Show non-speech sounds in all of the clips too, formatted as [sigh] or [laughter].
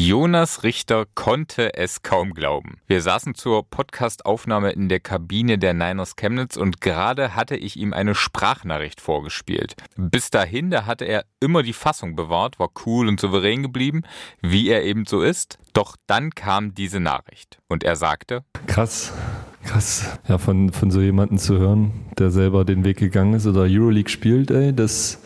Jonas Richter konnte es kaum glauben. Wir saßen zur Podcastaufnahme in der Kabine der Niners Chemnitz und gerade hatte ich ihm eine Sprachnachricht vorgespielt. Bis dahin, da hatte er immer die Fassung bewahrt, war cool und souverän geblieben, wie er eben so ist. Doch dann kam diese Nachricht und er sagte: Krass. Krass, ja, von, von so jemandem zu hören, der selber den Weg gegangen ist oder Euroleague spielt, ey, das,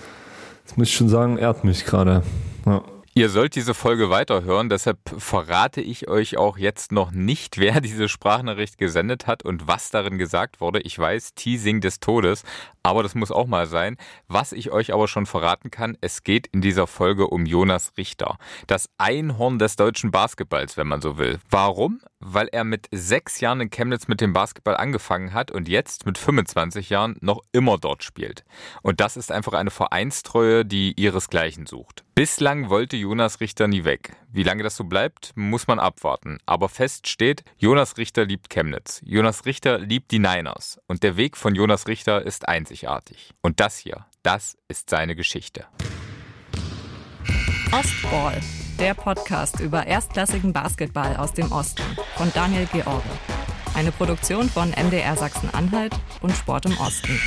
das muss ich schon sagen, ehrt mich gerade. Ja. Ihr sollt diese Folge weiterhören, deshalb verrate ich euch auch jetzt noch nicht, [laughs] wer diese Sprachnachricht gesendet hat und was darin gesagt wurde. Ich weiß, Teasing des Todes, aber das muss auch mal sein. Was ich euch aber schon verraten kann, es geht in dieser Folge um Jonas Richter. Das Einhorn des deutschen Basketballs, wenn man so will. Warum? Weil er mit sechs Jahren in Chemnitz mit dem Basketball angefangen hat und jetzt mit 25 Jahren noch immer dort spielt. Und das ist einfach eine Vereinstreue, die ihresgleichen sucht. Bislang wollte Jonas Richter nie weg. Wie lange das so bleibt, muss man abwarten. Aber fest steht, Jonas Richter liebt Chemnitz. Jonas Richter liebt die Niners. Und der Weg von Jonas Richter ist einzigartig. Und das hier, das ist seine Geschichte. Ostball, der Podcast über erstklassigen Basketball aus dem Osten von Daniel George. Eine Produktion von MDR Sachsen-Anhalt und Sport im Osten.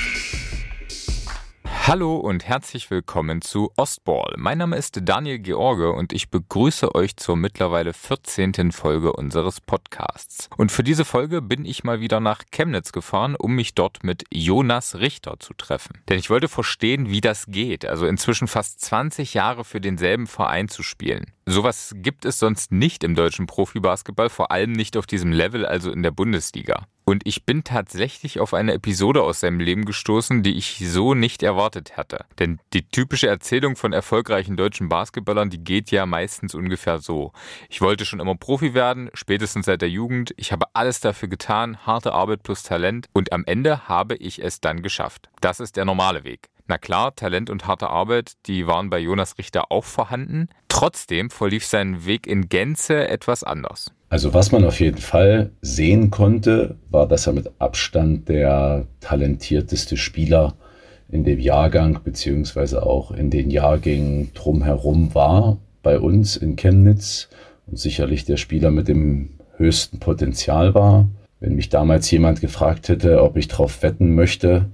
Hallo und herzlich willkommen zu Ostball. Mein Name ist Daniel George und ich begrüße euch zur mittlerweile 14. Folge unseres Podcasts. Und für diese Folge bin ich mal wieder nach Chemnitz gefahren, um mich dort mit Jonas Richter zu treffen. Denn ich wollte verstehen, wie das geht, also inzwischen fast 20 Jahre für denselben Verein zu spielen. Sowas gibt es sonst nicht im deutschen Profibasketball, vor allem nicht auf diesem Level, also in der Bundesliga. Und ich bin tatsächlich auf eine Episode aus seinem Leben gestoßen, die ich so nicht erwartet hatte. Denn die typische Erzählung von erfolgreichen deutschen Basketballern, die geht ja meistens ungefähr so. Ich wollte schon immer Profi werden, spätestens seit der Jugend. Ich habe alles dafür getan, harte Arbeit plus Talent. Und am Ende habe ich es dann geschafft. Das ist der normale Weg. Na klar, Talent und harte Arbeit, die waren bei Jonas Richter auch vorhanden. Trotzdem verlief sein Weg in Gänze etwas anders. Also was man auf jeden Fall sehen konnte, war, dass er mit Abstand der talentierteste Spieler in dem Jahrgang beziehungsweise auch in den Jahrgängen drumherum war bei uns in Chemnitz und sicherlich der Spieler mit dem höchsten Potenzial war. Wenn mich damals jemand gefragt hätte, ob ich darauf wetten möchte,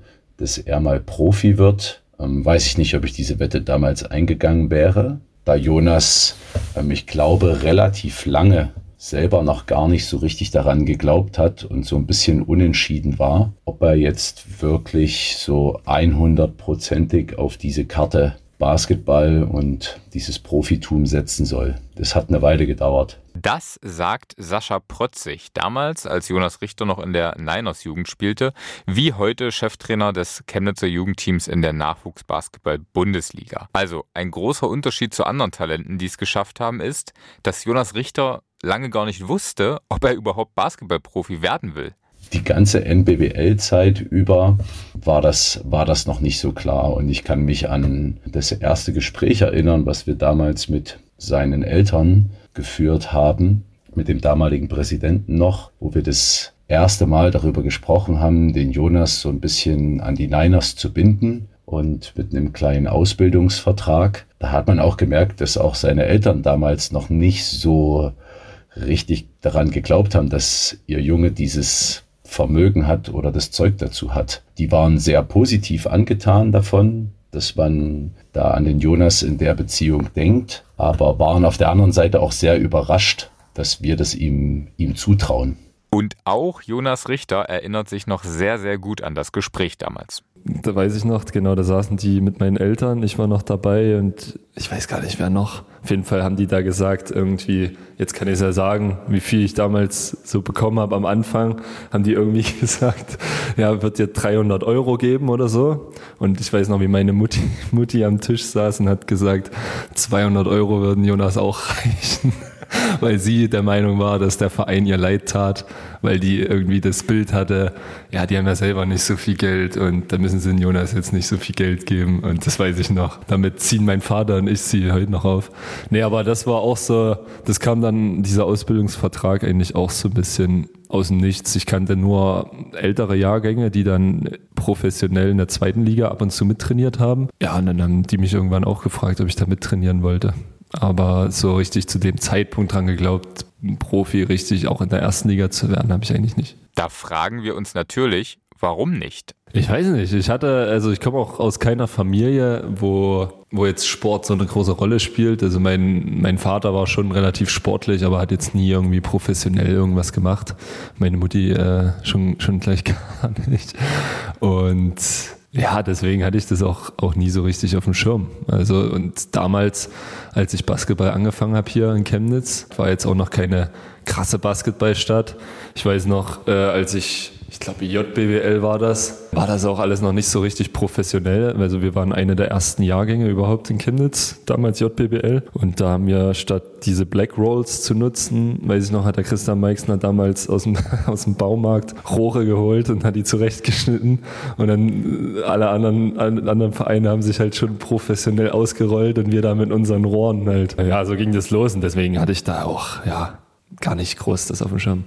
dass er mal Profi wird, ähm, weiß ich nicht, ob ich diese Wette damals eingegangen wäre, da Jonas, ähm, ich glaube, relativ lange selber noch gar nicht so richtig daran geglaubt hat und so ein bisschen unentschieden war, ob er jetzt wirklich so 100%ig auf diese Karte Basketball und dieses Profitum setzen soll. Das hat eine Weile gedauert. Das sagt Sascha Protzig, damals, als Jonas Richter noch in der Niners-Jugend spielte, wie heute Cheftrainer des Chemnitzer Jugendteams in der Nachwuchsbasketball-Bundesliga. Also ein großer Unterschied zu anderen Talenten, die es geschafft haben, ist, dass Jonas Richter lange gar nicht wusste, ob er überhaupt Basketballprofi werden will die ganze NBBL-Zeit über war das, war das noch nicht so klar. Und ich kann mich an das erste Gespräch erinnern, was wir damals mit seinen Eltern geführt haben, mit dem damaligen Präsidenten noch, wo wir das erste Mal darüber gesprochen haben, den Jonas so ein bisschen an die Niners zu binden und mit einem kleinen Ausbildungsvertrag. Da hat man auch gemerkt, dass auch seine Eltern damals noch nicht so richtig daran geglaubt haben, dass ihr Junge dieses Vermögen hat oder das Zeug dazu hat. Die waren sehr positiv angetan davon, dass man da an den Jonas in der Beziehung denkt, aber waren auf der anderen Seite auch sehr überrascht, dass wir das ihm, ihm zutrauen. Und auch Jonas Richter erinnert sich noch sehr, sehr gut an das Gespräch damals. Da weiß ich noch, genau, da saßen die mit meinen Eltern, ich war noch dabei und ich weiß gar nicht, wer noch. Auf jeden Fall haben die da gesagt, irgendwie, jetzt kann ich es ja sagen, wie viel ich damals so bekommen habe am Anfang, haben die irgendwie [laughs] gesagt, ja, wird dir 300 Euro geben oder so. Und ich weiß noch, wie meine Mutti, [laughs] Mutti am Tisch saß und hat gesagt, 200 Euro würden Jonas auch reichen [laughs] weil sie der Meinung war, dass der Verein ihr leid tat, weil die irgendwie das Bild hatte, ja, die haben ja selber nicht so viel Geld und da müssen sie Jonas jetzt nicht so viel Geld geben und das weiß ich noch. Damit ziehen mein Vater und ich sie heute noch auf. Nee, aber das war auch so, das kam dann, dieser Ausbildungsvertrag eigentlich auch so ein bisschen aus dem Nichts. Ich kannte nur ältere Jahrgänge, die dann professionell in der zweiten Liga ab und zu mittrainiert haben. Ja, und dann haben die mich irgendwann auch gefragt, ob ich da mittrainieren wollte. Aber so richtig zu dem Zeitpunkt dran geglaubt, Profi richtig auch in der ersten Liga zu werden, habe ich eigentlich nicht. Da fragen wir uns natürlich, warum nicht? Ich weiß nicht. Ich hatte, also ich komme auch aus keiner Familie, wo, wo jetzt Sport so eine große Rolle spielt. Also mein, mein Vater war schon relativ sportlich, aber hat jetzt nie irgendwie professionell irgendwas gemacht. Meine Mutti äh, schon, schon gleich [laughs] gar nicht. Und ja, deswegen hatte ich das auch, auch nie so richtig auf dem Schirm. Also und damals, als ich Basketball angefangen habe hier in Chemnitz, war jetzt auch noch keine krasse Basketballstadt. Ich weiß noch, äh, als ich ich glaube JBWL war das, war das auch alles noch nicht so richtig professionell. Also wir waren eine der ersten Jahrgänge überhaupt in Chemnitz, damals JBWL. Und da haben wir statt diese Black Rolls zu nutzen, weiß ich noch, hat der Christian Meixner damals aus dem, [laughs] aus dem Baumarkt Rohre geholt und hat die zurechtgeschnitten. Und dann alle anderen, alle anderen Vereine haben sich halt schon professionell ausgerollt und wir da mit unseren Rohren halt. Ja, so ging das los und deswegen hatte ich da auch, ja, gar nicht groß das auf dem Schirm.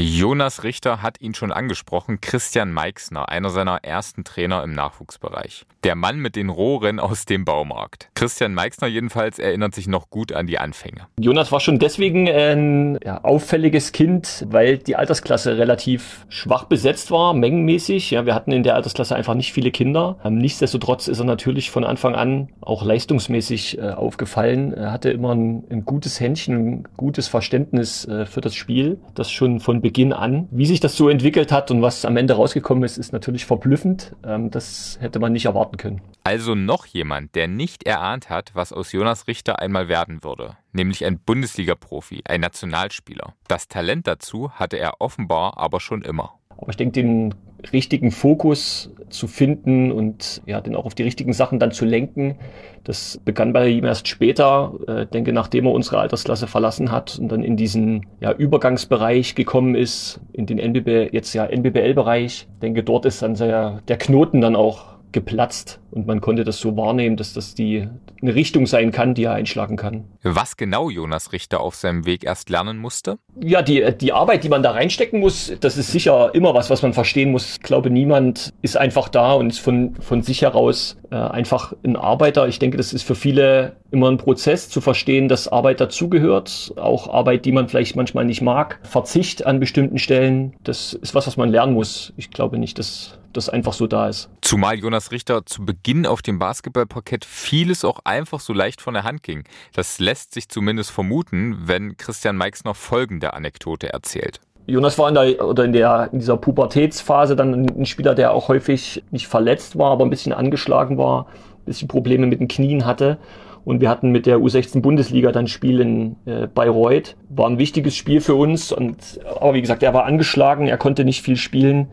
Jonas Richter hat ihn schon angesprochen, Christian Meixner, einer seiner ersten Trainer im Nachwuchsbereich. Der Mann mit den Rohren aus dem Baumarkt. Christian Meixner jedenfalls erinnert sich noch gut an die Anfänge. Jonas war schon deswegen ein ja, auffälliges Kind, weil die Altersklasse relativ schwach besetzt war, mengenmäßig. Ja, wir hatten in der Altersklasse einfach nicht viele Kinder. Ähm, nichtsdestotrotz ist er natürlich von Anfang an auch leistungsmäßig äh, aufgefallen. Er hatte immer ein, ein, gutes Händchen, ein gutes Verständnis äh, für das Spiel, das schon von Beginn an. Wie sich das so entwickelt hat und was am Ende rausgekommen ist, ist natürlich verblüffend. Ähm, das hätte man nicht erwarten können. Also noch jemand, der nicht erahnt hat, was aus Jonas Richter einmal werden würde, nämlich ein Bundesliga-Profi, ein Nationalspieler. Das Talent dazu hatte er offenbar aber schon immer. Aber ich denke, den richtigen Fokus zu finden und ja, den auch auf die richtigen Sachen dann zu lenken, das begann bei ihm erst später, äh, denke, nachdem er unsere Altersklasse verlassen hat und dann in diesen ja, Übergangsbereich gekommen ist, in den NBB, jetzt ja NBBL-Bereich. Denke, dort ist dann der, der Knoten dann auch geplatzt und man konnte das so wahrnehmen, dass das die eine Richtung sein kann, die er einschlagen kann. Was genau Jonas Richter auf seinem Weg erst lernen musste? Ja, die, die Arbeit, die man da reinstecken muss, das ist sicher immer was, was man verstehen muss. Ich glaube, niemand ist einfach da und ist von, von sich heraus äh, einfach ein Arbeiter. Ich denke, das ist für viele immer ein Prozess zu verstehen, dass Arbeit dazugehört. Auch Arbeit, die man vielleicht manchmal nicht mag. Verzicht an bestimmten Stellen, das ist was, was man lernen muss. Ich glaube nicht, dass das einfach so da ist. Zumal Jonas Richter zu Beginn auf dem Basketballparkett vieles auch einfach so leicht von der Hand ging. Das lässt sich zumindest vermuten, wenn Christian Meix noch folgende Anekdote erzählt. Jonas war in, der, oder in, der, in dieser Pubertätsphase dann ein Spieler, der auch häufig nicht verletzt war, aber ein bisschen angeschlagen war, ein bisschen Probleme mit den Knien hatte. Und wir hatten mit der U16 Bundesliga dann Spiel in äh, Bayreuth. War ein wichtiges Spiel für uns. Und, aber wie gesagt, er war angeschlagen, er konnte nicht viel spielen,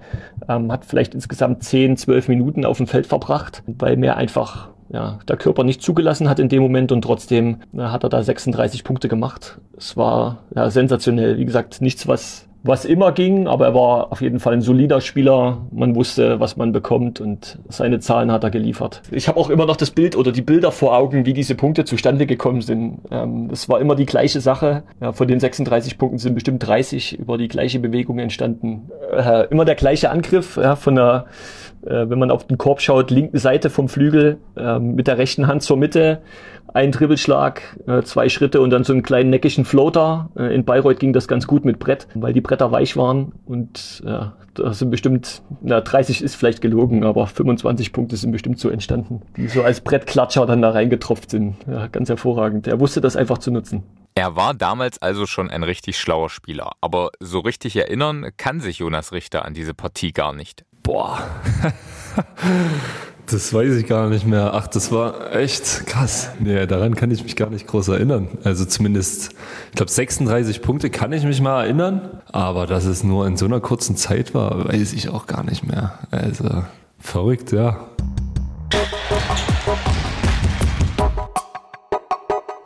ähm, hat vielleicht insgesamt 10, 12 Minuten auf dem Feld verbracht, weil mir einfach ja, der Körper nicht zugelassen hat in dem Moment und trotzdem ja, hat er da 36 Punkte gemacht. Es war ja, sensationell. Wie gesagt, nichts, was was immer ging, aber er war auf jeden Fall ein solider Spieler. Man wusste, was man bekommt und seine Zahlen hat er geliefert. Ich habe auch immer noch das Bild oder die Bilder vor Augen, wie diese Punkte zustande gekommen sind. Ähm, das war immer die gleiche Sache. Ja, von den 36 Punkten sind bestimmt 30 über die gleiche Bewegung entstanden. Äh, immer der gleiche Angriff ja, von der äh, wenn man auf den Korb schaut, linken Seite vom Flügel äh, mit der rechten Hand zur Mitte, ein Dribbelschlag, äh, zwei Schritte und dann so einen kleinen neckischen Floater. Äh, in Bayreuth ging das ganz gut mit Brett, weil die Bretter weich waren und ja, da sind bestimmt, na 30 ist vielleicht gelogen, aber 25 Punkte sind bestimmt so entstanden, die so als Brettklatscher dann da reingetropft sind. Ja, ganz hervorragend. Er wusste das einfach zu nutzen. Er war damals also schon ein richtig schlauer Spieler, aber so richtig erinnern kann sich Jonas Richter an diese Partie gar nicht. Boah. [laughs] Das weiß ich gar nicht mehr. Ach, das war echt krass. Nee, daran kann ich mich gar nicht groß erinnern. Also zumindest, ich glaube, 36 Punkte kann ich mich mal erinnern. Aber dass es nur in so einer kurzen Zeit war, weiß ich auch gar nicht mehr. Also verrückt, ja.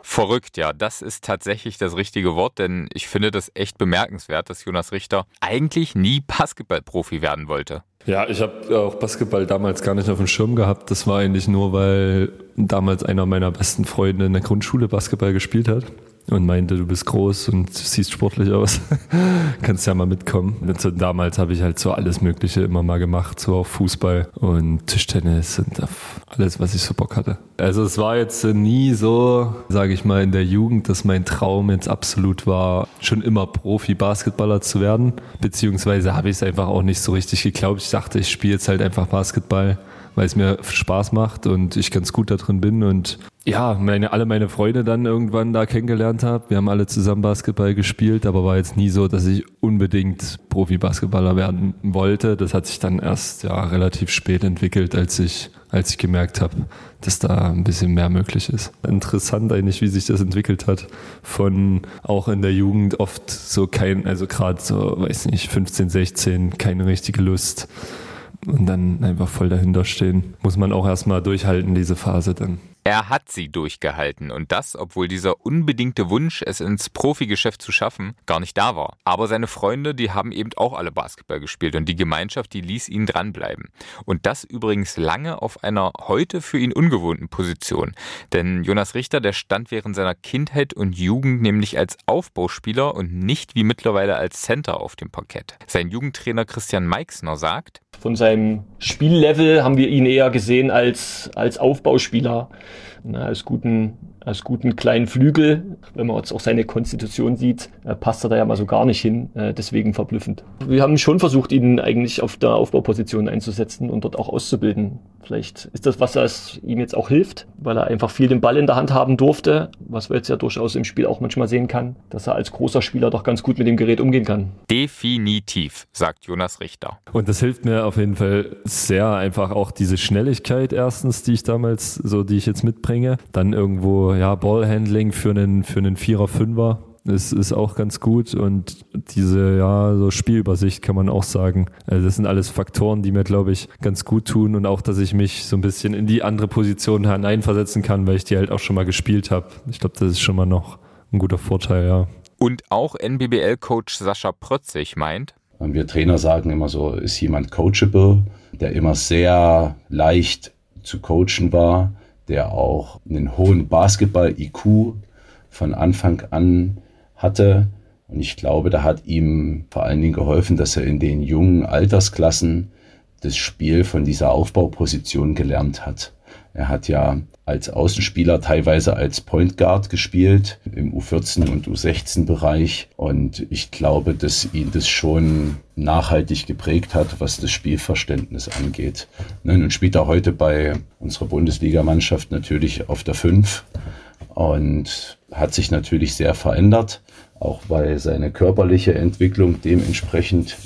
Verrückt, ja, das ist tatsächlich das richtige Wort, denn ich finde das echt bemerkenswert, dass Jonas Richter eigentlich nie Basketballprofi werden wollte. Ja, ich habe auch Basketball damals gar nicht auf dem Schirm gehabt. Das war eigentlich nur, weil damals einer meiner besten Freunde in der Grundschule Basketball gespielt hat. Und meinte, du bist groß und siehst sportlich aus. [laughs] Kannst ja mal mitkommen. Und damals habe ich halt so alles Mögliche immer mal gemacht, so auf Fußball und Tischtennis und auf alles, was ich so Bock hatte. Also es war jetzt nie so, sage ich mal, in der Jugend, dass mein Traum jetzt absolut war, schon immer Profi-Basketballer zu werden. Beziehungsweise habe ich es einfach auch nicht so richtig geglaubt. Ich dachte, ich spiele jetzt halt einfach Basketball weil es mir Spaß macht und ich ganz gut da drin bin und ja, meine, alle meine Freunde dann irgendwann da kennengelernt habe. Wir haben alle zusammen Basketball gespielt, aber war jetzt nie so, dass ich unbedingt Profi-Basketballer werden wollte. Das hat sich dann erst ja relativ spät entwickelt, als ich als ich gemerkt habe, dass da ein bisschen mehr möglich ist. Interessant eigentlich, wie sich das entwickelt hat. Von auch in der Jugend oft so kein, also gerade so, weiß nicht, 15, 16, keine richtige Lust und dann einfach voll dahinter stehen. Muss man auch erstmal durchhalten, diese Phase dann. Er hat sie durchgehalten und das, obwohl dieser unbedingte Wunsch, es ins Profigeschäft zu schaffen, gar nicht da war. Aber seine Freunde, die haben eben auch alle Basketball gespielt und die Gemeinschaft, die ließ ihn dranbleiben. Und das übrigens lange auf einer heute für ihn ungewohnten Position. Denn Jonas Richter, der stand während seiner Kindheit und Jugend nämlich als Aufbauspieler und nicht wie mittlerweile als Center auf dem Parkett. Sein Jugendtrainer Christian Meixner sagt, von seinem Spiellevel haben wir ihn eher gesehen als, als Aufbauspieler, na, als guten als guten kleinen Flügel. Wenn man jetzt auch seine Konstitution sieht, äh, passt er da ja mal so gar nicht hin. Äh, deswegen verblüffend. Wir haben schon versucht, ihn eigentlich auf der Aufbauposition einzusetzen und dort auch auszubilden. Vielleicht ist das was, das ihm jetzt auch hilft, weil er einfach viel den Ball in der Hand haben durfte, was wir jetzt ja durchaus im Spiel auch manchmal sehen kann, dass er als großer Spieler doch ganz gut mit dem Gerät umgehen kann. Definitiv, sagt Jonas Richter. Und das hilft mir auf jeden Fall sehr einfach auch diese Schnelligkeit erstens, die ich damals, so die ich jetzt mitbringe, dann irgendwo ja, Ballhandling für einen, für einen Vierer, Fünfer ist, ist auch ganz gut und diese ja so Spielübersicht kann man auch sagen. Also das sind alles Faktoren, die mir glaube ich ganz gut tun und auch, dass ich mich so ein bisschen in die andere Position hineinversetzen kann, weil ich die halt auch schon mal gespielt habe. Ich glaube, das ist schon mal noch ein guter Vorteil, ja. Und auch NBBL-Coach Sascha Protzig meint, wir Trainer sagen immer so, ist jemand coachable, der immer sehr leicht zu coachen war, der auch einen hohen Basketball-IQ von Anfang an hatte. Und ich glaube, da hat ihm vor allen Dingen geholfen, dass er in den jungen Altersklassen das Spiel von dieser Aufbauposition gelernt hat. Er hat ja als Außenspieler teilweise als Point Guard gespielt im U14 und U16 Bereich und ich glaube, dass ihn das schon nachhaltig geprägt hat, was das Spielverständnis angeht. Ne, nun spielt er heute bei unserer Bundesligamannschaft natürlich auf der 5 und hat sich natürlich sehr verändert, auch weil seine körperliche Entwicklung dementsprechend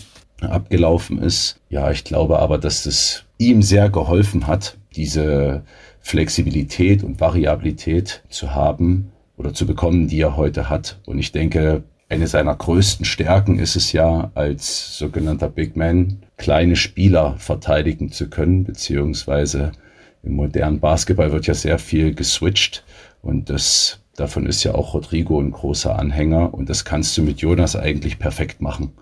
abgelaufen ist. Ja, ich glaube aber, dass es ihm sehr geholfen hat, diese Flexibilität und Variabilität zu haben oder zu bekommen, die er heute hat. Und ich denke, eine seiner größten Stärken ist es ja, als sogenannter Big Man kleine Spieler verteidigen zu können, beziehungsweise im modernen Basketball wird ja sehr viel geswitcht und das, davon ist ja auch Rodrigo ein großer Anhänger und das kannst du mit Jonas eigentlich perfekt machen.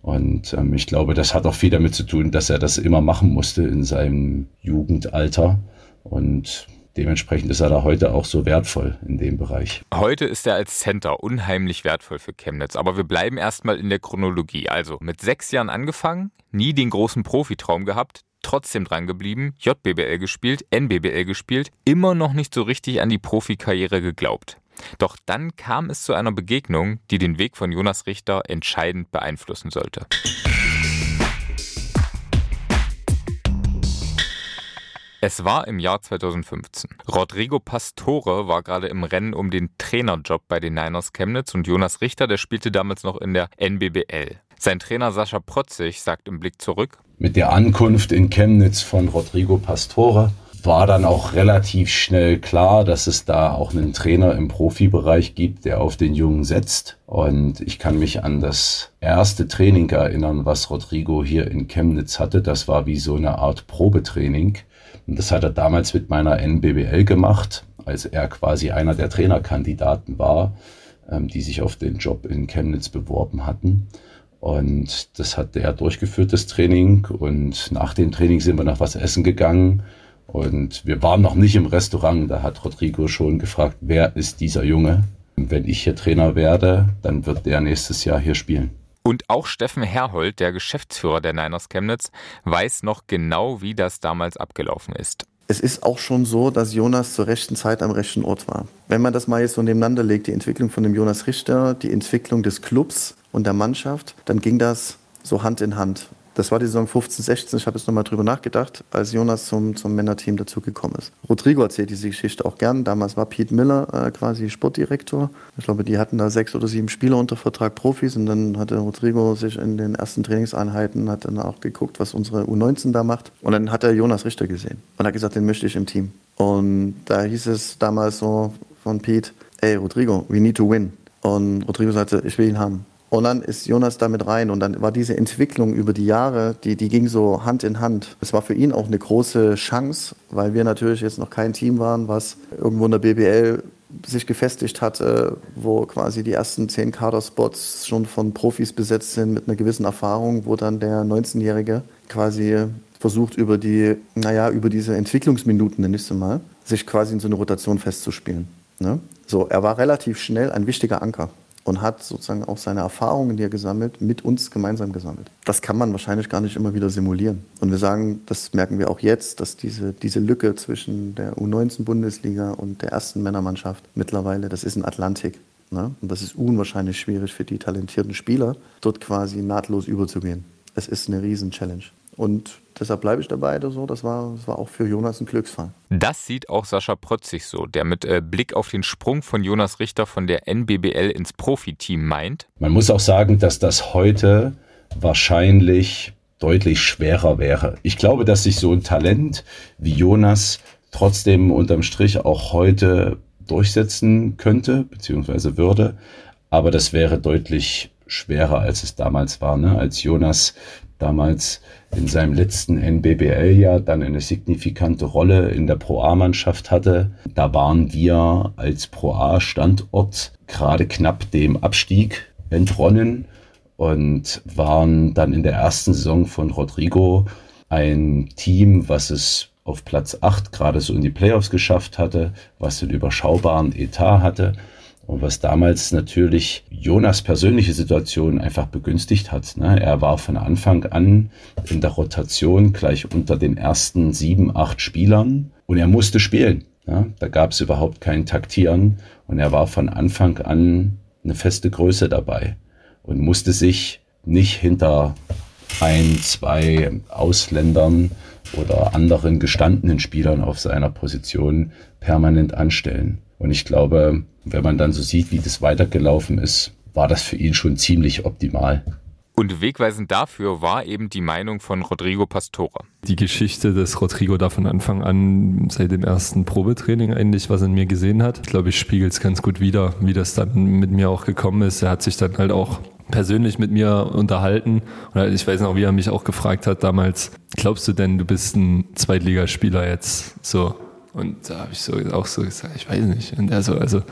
Und ähm, ich glaube, das hat auch viel damit zu tun, dass er das immer machen musste in seinem Jugendalter. Und dementsprechend ist er da heute auch so wertvoll in dem Bereich. Heute ist er als Center unheimlich wertvoll für Chemnitz. Aber wir bleiben erstmal in der Chronologie. Also mit sechs Jahren angefangen, nie den großen Profitraum gehabt, trotzdem dran geblieben, JBBL gespielt, NBBL gespielt, immer noch nicht so richtig an die Profikarriere geglaubt. Doch dann kam es zu einer Begegnung, die den Weg von Jonas Richter entscheidend beeinflussen sollte. Es war im Jahr 2015. Rodrigo Pastore war gerade im Rennen um den Trainerjob bei den Niners Chemnitz und Jonas Richter, der spielte damals noch in der NBBL. Sein Trainer Sascha Protzig sagt im Blick zurück. Mit der Ankunft in Chemnitz von Rodrigo Pastore war dann auch relativ schnell klar, dass es da auch einen Trainer im Profibereich gibt, der auf den Jungen setzt. Und ich kann mich an das erste Training erinnern, was Rodrigo hier in Chemnitz hatte. Das war wie so eine Art Probetraining. Und das hat er damals mit meiner NBBL gemacht, als er quasi einer der Trainerkandidaten war, ähm, die sich auf den Job in Chemnitz beworben hatten. Und das hat er durchgeführt, das Training. Und nach dem Training sind wir noch was essen gegangen. Und wir waren noch nicht im Restaurant. Da hat Rodrigo schon gefragt, wer ist dieser Junge? Wenn ich hier Trainer werde, dann wird der nächstes Jahr hier spielen. Und auch Steffen Herhold, der Geschäftsführer der Niners Chemnitz, weiß noch genau, wie das damals abgelaufen ist. Es ist auch schon so, dass Jonas zur rechten Zeit am rechten Ort war. Wenn man das mal jetzt so nebeneinander legt, die Entwicklung von dem Jonas Richter, die Entwicklung des Clubs und der Mannschaft, dann ging das so Hand in Hand. Das war die Saison 15, 16. Ich habe jetzt nochmal drüber nachgedacht, als Jonas zum, zum Männerteam dazugekommen ist. Rodrigo erzählt diese Geschichte auch gern. Damals war Pete Miller äh, quasi Sportdirektor. Ich glaube, die hatten da sechs oder sieben Spieler unter Vertrag, Profis. Und dann hatte Rodrigo sich in den ersten Trainingseinheiten, hat dann auch geguckt, was unsere U19 da macht. Und dann hat er Jonas Richter gesehen und hat gesagt, den möchte ich im Team. Und da hieß es damals so von Pete, ey Rodrigo, we need to win. Und Rodrigo sagte, ich will ihn haben. Und dann ist Jonas damit rein und dann war diese Entwicklung über die Jahre, die, die ging so Hand in Hand. Es war für ihn auch eine große Chance, weil wir natürlich jetzt noch kein Team waren, was irgendwo in der BBL sich gefestigt hatte, wo quasi die ersten zehn Kaderspots schon von Profis besetzt sind mit einer gewissen Erfahrung, wo dann der 19-Jährige quasi versucht, über die, naja, über diese Entwicklungsminuten, nenne ich es mal, sich quasi in so eine Rotation festzuspielen. Ne? So, er war relativ schnell ein wichtiger Anker und hat sozusagen auch seine Erfahrungen, die er gesammelt, mit uns gemeinsam gesammelt. Das kann man wahrscheinlich gar nicht immer wieder simulieren. Und wir sagen, das merken wir auch jetzt, dass diese, diese Lücke zwischen der U19-Bundesliga und der ersten Männermannschaft mittlerweile, das ist ein Atlantik. Ne? Und das ist unwahrscheinlich schwierig für die talentierten Spieler, dort quasi nahtlos überzugehen. Es ist eine Riesen-Challenge. Und deshalb bleibe ich dabei. So. Das, war, das war auch für Jonas ein Glücksfall. Das sieht auch Sascha Protzig so, der mit äh, Blick auf den Sprung von Jonas Richter von der NBBL ins Profiteam meint. Man muss auch sagen, dass das heute wahrscheinlich deutlich schwerer wäre. Ich glaube, dass sich so ein Talent wie Jonas trotzdem unterm Strich auch heute durchsetzen könnte, beziehungsweise würde. Aber das wäre deutlich schwerer, als es damals war. Ne? Als Jonas damals in seinem letzten NBBL-Jahr dann eine signifikante Rolle in der Pro A-Mannschaft hatte. Da waren wir als Pro A-Standort gerade knapp dem Abstieg entronnen und waren dann in der ersten Saison von Rodrigo ein Team, was es auf Platz 8 gerade so in die Playoffs geschafft hatte, was den überschaubaren Etat hatte und was damals natürlich Jonas persönliche Situation einfach begünstigt hat. Ne? Er war von Anfang an in der Rotation gleich unter den ersten sieben, acht Spielern und er musste spielen. Ne? Da gab es überhaupt kein Taktieren und er war von Anfang an eine feste Größe dabei und musste sich nicht hinter ein, zwei Ausländern oder anderen gestandenen Spielern auf seiner Position permanent anstellen. Und ich glaube, wenn man dann so sieht, wie das weitergelaufen ist, war das für ihn schon ziemlich optimal. Und wegweisend dafür war eben die Meinung von Rodrigo Pastore. Die Geschichte, dass Rodrigo da von Anfang an seit dem ersten Probetraining eigentlich was in mir gesehen hat, ich glaube ich, spiegelt es ganz gut wider, wie das dann mit mir auch gekommen ist. Er hat sich dann halt auch persönlich mit mir unterhalten. Und ich weiß noch, wie er mich auch gefragt hat damals, glaubst du denn, du bist ein Zweitligaspieler jetzt? So, und da habe ich so auch so gesagt, ich weiß nicht. Und er so, also,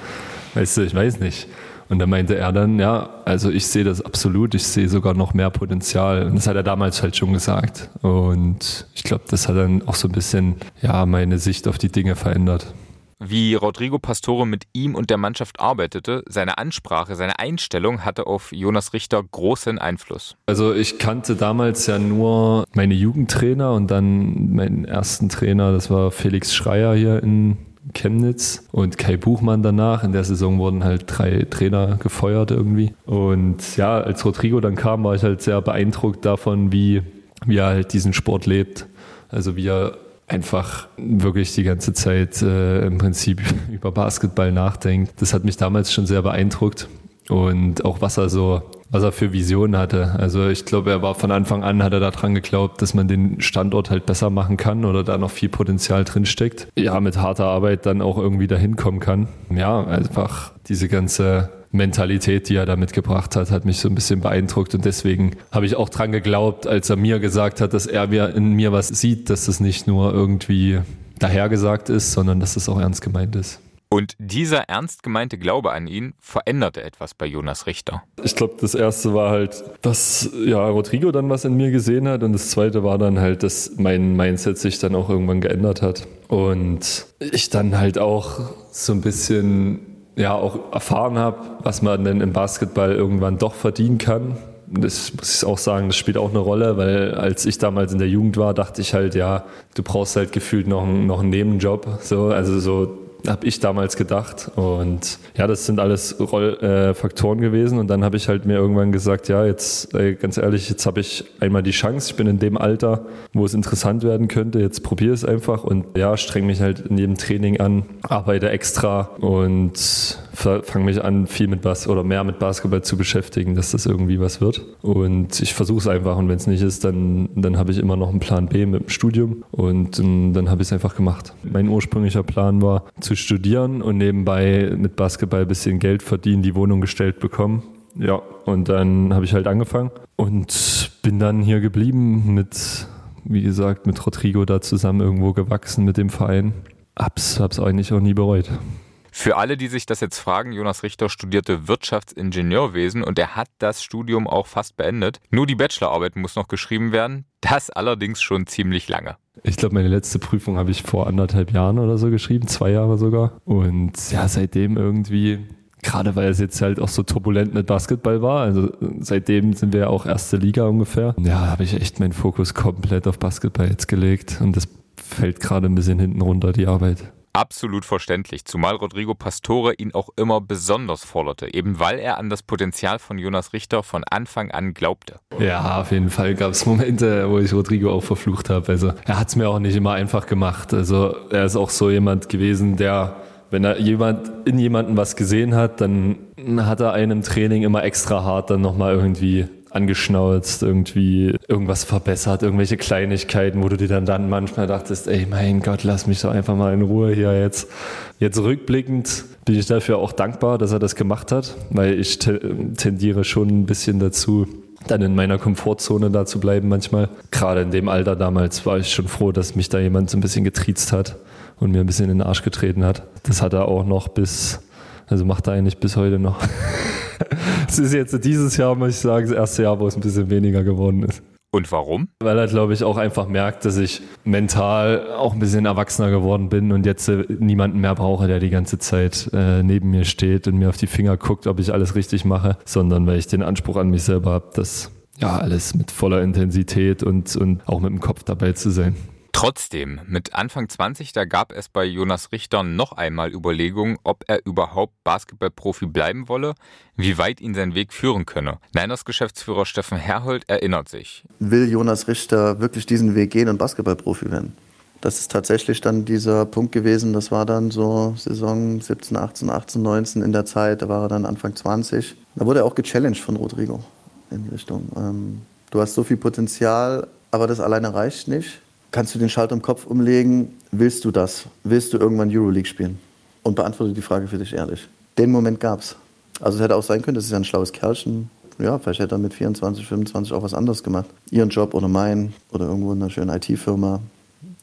weißt du, ich weiß nicht. Und da meinte er dann, ja, also ich sehe das absolut, ich sehe sogar noch mehr Potenzial. Und das hat er damals halt schon gesagt. Und ich glaube, das hat dann auch so ein bisschen, ja, meine Sicht auf die Dinge verändert wie Rodrigo Pastore mit ihm und der Mannschaft arbeitete, seine Ansprache, seine Einstellung hatte auf Jonas Richter großen Einfluss. Also ich kannte damals ja nur meine Jugendtrainer und dann meinen ersten Trainer, das war Felix Schreier hier in Chemnitz und Kai Buchmann danach. In der Saison wurden halt drei Trainer gefeuert irgendwie. Und ja, als Rodrigo dann kam, war ich halt sehr beeindruckt davon, wie, wie er halt diesen Sport lebt. Also wie er einfach wirklich die ganze Zeit äh, im Prinzip [laughs] über Basketball nachdenkt. Das hat mich damals schon sehr beeindruckt und auch was er so was er für Visionen hatte. Also ich glaube, er war von Anfang an, hat er daran geglaubt, dass man den Standort halt besser machen kann oder da noch viel Potenzial drinsteckt. Ja, mit harter Arbeit dann auch irgendwie dahin kommen kann. Ja, einfach diese ganze Mentalität, die er da mitgebracht hat, hat mich so ein bisschen beeindruckt und deswegen habe ich auch dran geglaubt, als er mir gesagt hat, dass er in mir was sieht, dass es nicht nur irgendwie dahergesagt ist, sondern dass es auch ernst gemeint ist. Und dieser ernst gemeinte Glaube an ihn veränderte etwas bei Jonas Richter. Ich glaube, das erste war halt, dass ja Rodrigo dann was in mir gesehen hat und das zweite war dann halt, dass mein Mindset sich dann auch irgendwann geändert hat und ich dann halt auch so ein bisschen ja auch erfahren habe, was man denn im Basketball irgendwann doch verdienen kann. Das muss ich auch sagen, das spielt auch eine Rolle, weil als ich damals in der Jugend war, dachte ich halt, ja, du brauchst halt gefühlt noch, noch einen Nebenjob. So, also so habe ich damals gedacht. Und ja, das sind alles Roll äh, Faktoren gewesen. Und dann habe ich halt mir irgendwann gesagt, ja, jetzt äh, ganz ehrlich, jetzt habe ich einmal die Chance. Ich bin in dem Alter, wo es interessant werden könnte. Jetzt probiere es einfach und ja, streng mich halt in jedem Training an, arbeite extra und fange mich an, viel mit Bas oder mehr mit Basketball zu beschäftigen, dass das irgendwie was wird. Und ich versuche es einfach und wenn es nicht ist, dann, dann habe ich immer noch einen Plan B mit dem Studium und ähm, dann habe ich es einfach gemacht. Mein ursprünglicher Plan war zu studieren und nebenbei mit Basketball ein bisschen Geld verdienen, die Wohnung gestellt bekommen. Ja, und dann habe ich halt angefangen und bin dann hier geblieben mit, wie gesagt, mit Rodrigo da zusammen irgendwo gewachsen mit dem Verein. Hab's, hab's eigentlich auch nie bereut. Für alle, die sich das jetzt fragen, Jonas Richter studierte Wirtschaftsingenieurwesen und er hat das Studium auch fast beendet. Nur die Bachelorarbeit muss noch geschrieben werden, das allerdings schon ziemlich lange. Ich glaube, meine letzte Prüfung habe ich vor anderthalb Jahren oder so geschrieben, zwei Jahre sogar. Und ja, seitdem irgendwie gerade weil es jetzt halt auch so turbulent mit Basketball war. Also seitdem sind wir ja auch erste Liga ungefähr. Ja, habe ich echt meinen Fokus komplett auf Basketball jetzt gelegt und das fällt gerade ein bisschen hinten runter, die Arbeit. Absolut verständlich, zumal Rodrigo Pastore ihn auch immer besonders forderte, eben weil er an das Potenzial von Jonas Richter von Anfang an glaubte. Ja, auf jeden Fall gab es Momente, wo ich Rodrigo auch verflucht habe. Also er hat es mir auch nicht immer einfach gemacht. Also er ist auch so jemand gewesen, der wenn er jemand in jemanden was gesehen hat, dann hat er einen im Training immer extra hart dann nochmal irgendwie angeschnauzt, irgendwie irgendwas verbessert, irgendwelche Kleinigkeiten, wo du dir dann, dann manchmal dachtest, ey, mein Gott, lass mich doch einfach mal in Ruhe hier jetzt. Jetzt rückblickend bin ich dafür auch dankbar, dass er das gemacht hat, weil ich tendiere schon ein bisschen dazu, dann in meiner Komfortzone da zu bleiben manchmal. Gerade in dem Alter damals war ich schon froh, dass mich da jemand so ein bisschen getriezt hat und mir ein bisschen in den Arsch getreten hat. Das hat er auch noch bis, also macht er eigentlich bis heute noch. [laughs] Es ist jetzt dieses Jahr, muss ich sagen, das erste Jahr, wo es ein bisschen weniger geworden ist. Und warum? Weil er, glaube ich, auch einfach merkt, dass ich mental auch ein bisschen erwachsener geworden bin und jetzt äh, niemanden mehr brauche, der die ganze Zeit äh, neben mir steht und mir auf die Finger guckt, ob ich alles richtig mache, sondern weil ich den Anspruch an mich selber habe, das ja alles mit voller Intensität und, und auch mit dem Kopf dabei zu sein. Trotzdem, mit Anfang 20, da gab es bei Jonas Richter noch einmal Überlegungen, ob er überhaupt Basketballprofi bleiben wolle, wie weit ihn sein Weg führen könne. Niners Geschäftsführer Steffen Herhold erinnert sich. Will Jonas Richter wirklich diesen Weg gehen und Basketballprofi werden? Das ist tatsächlich dann dieser Punkt gewesen, das war dann so Saison 17, 18, 18, 19 in der Zeit, da war er dann Anfang 20. Da wurde er auch gechallenged von Rodrigo in Richtung. Ähm, du hast so viel Potenzial, aber das alleine reicht nicht kannst du den Schalter im Kopf umlegen, willst du das? Willst du irgendwann Euroleague spielen? Und beantworte die Frage für dich ehrlich. Den Moment gab es. Also es hätte auch sein können, das ist ja ein schlaues Kerlchen. Ja, vielleicht hätte er mit 24, 25 auch was anderes gemacht. Ihren Job oder meinen oder irgendwo in einer schönen IT-Firma,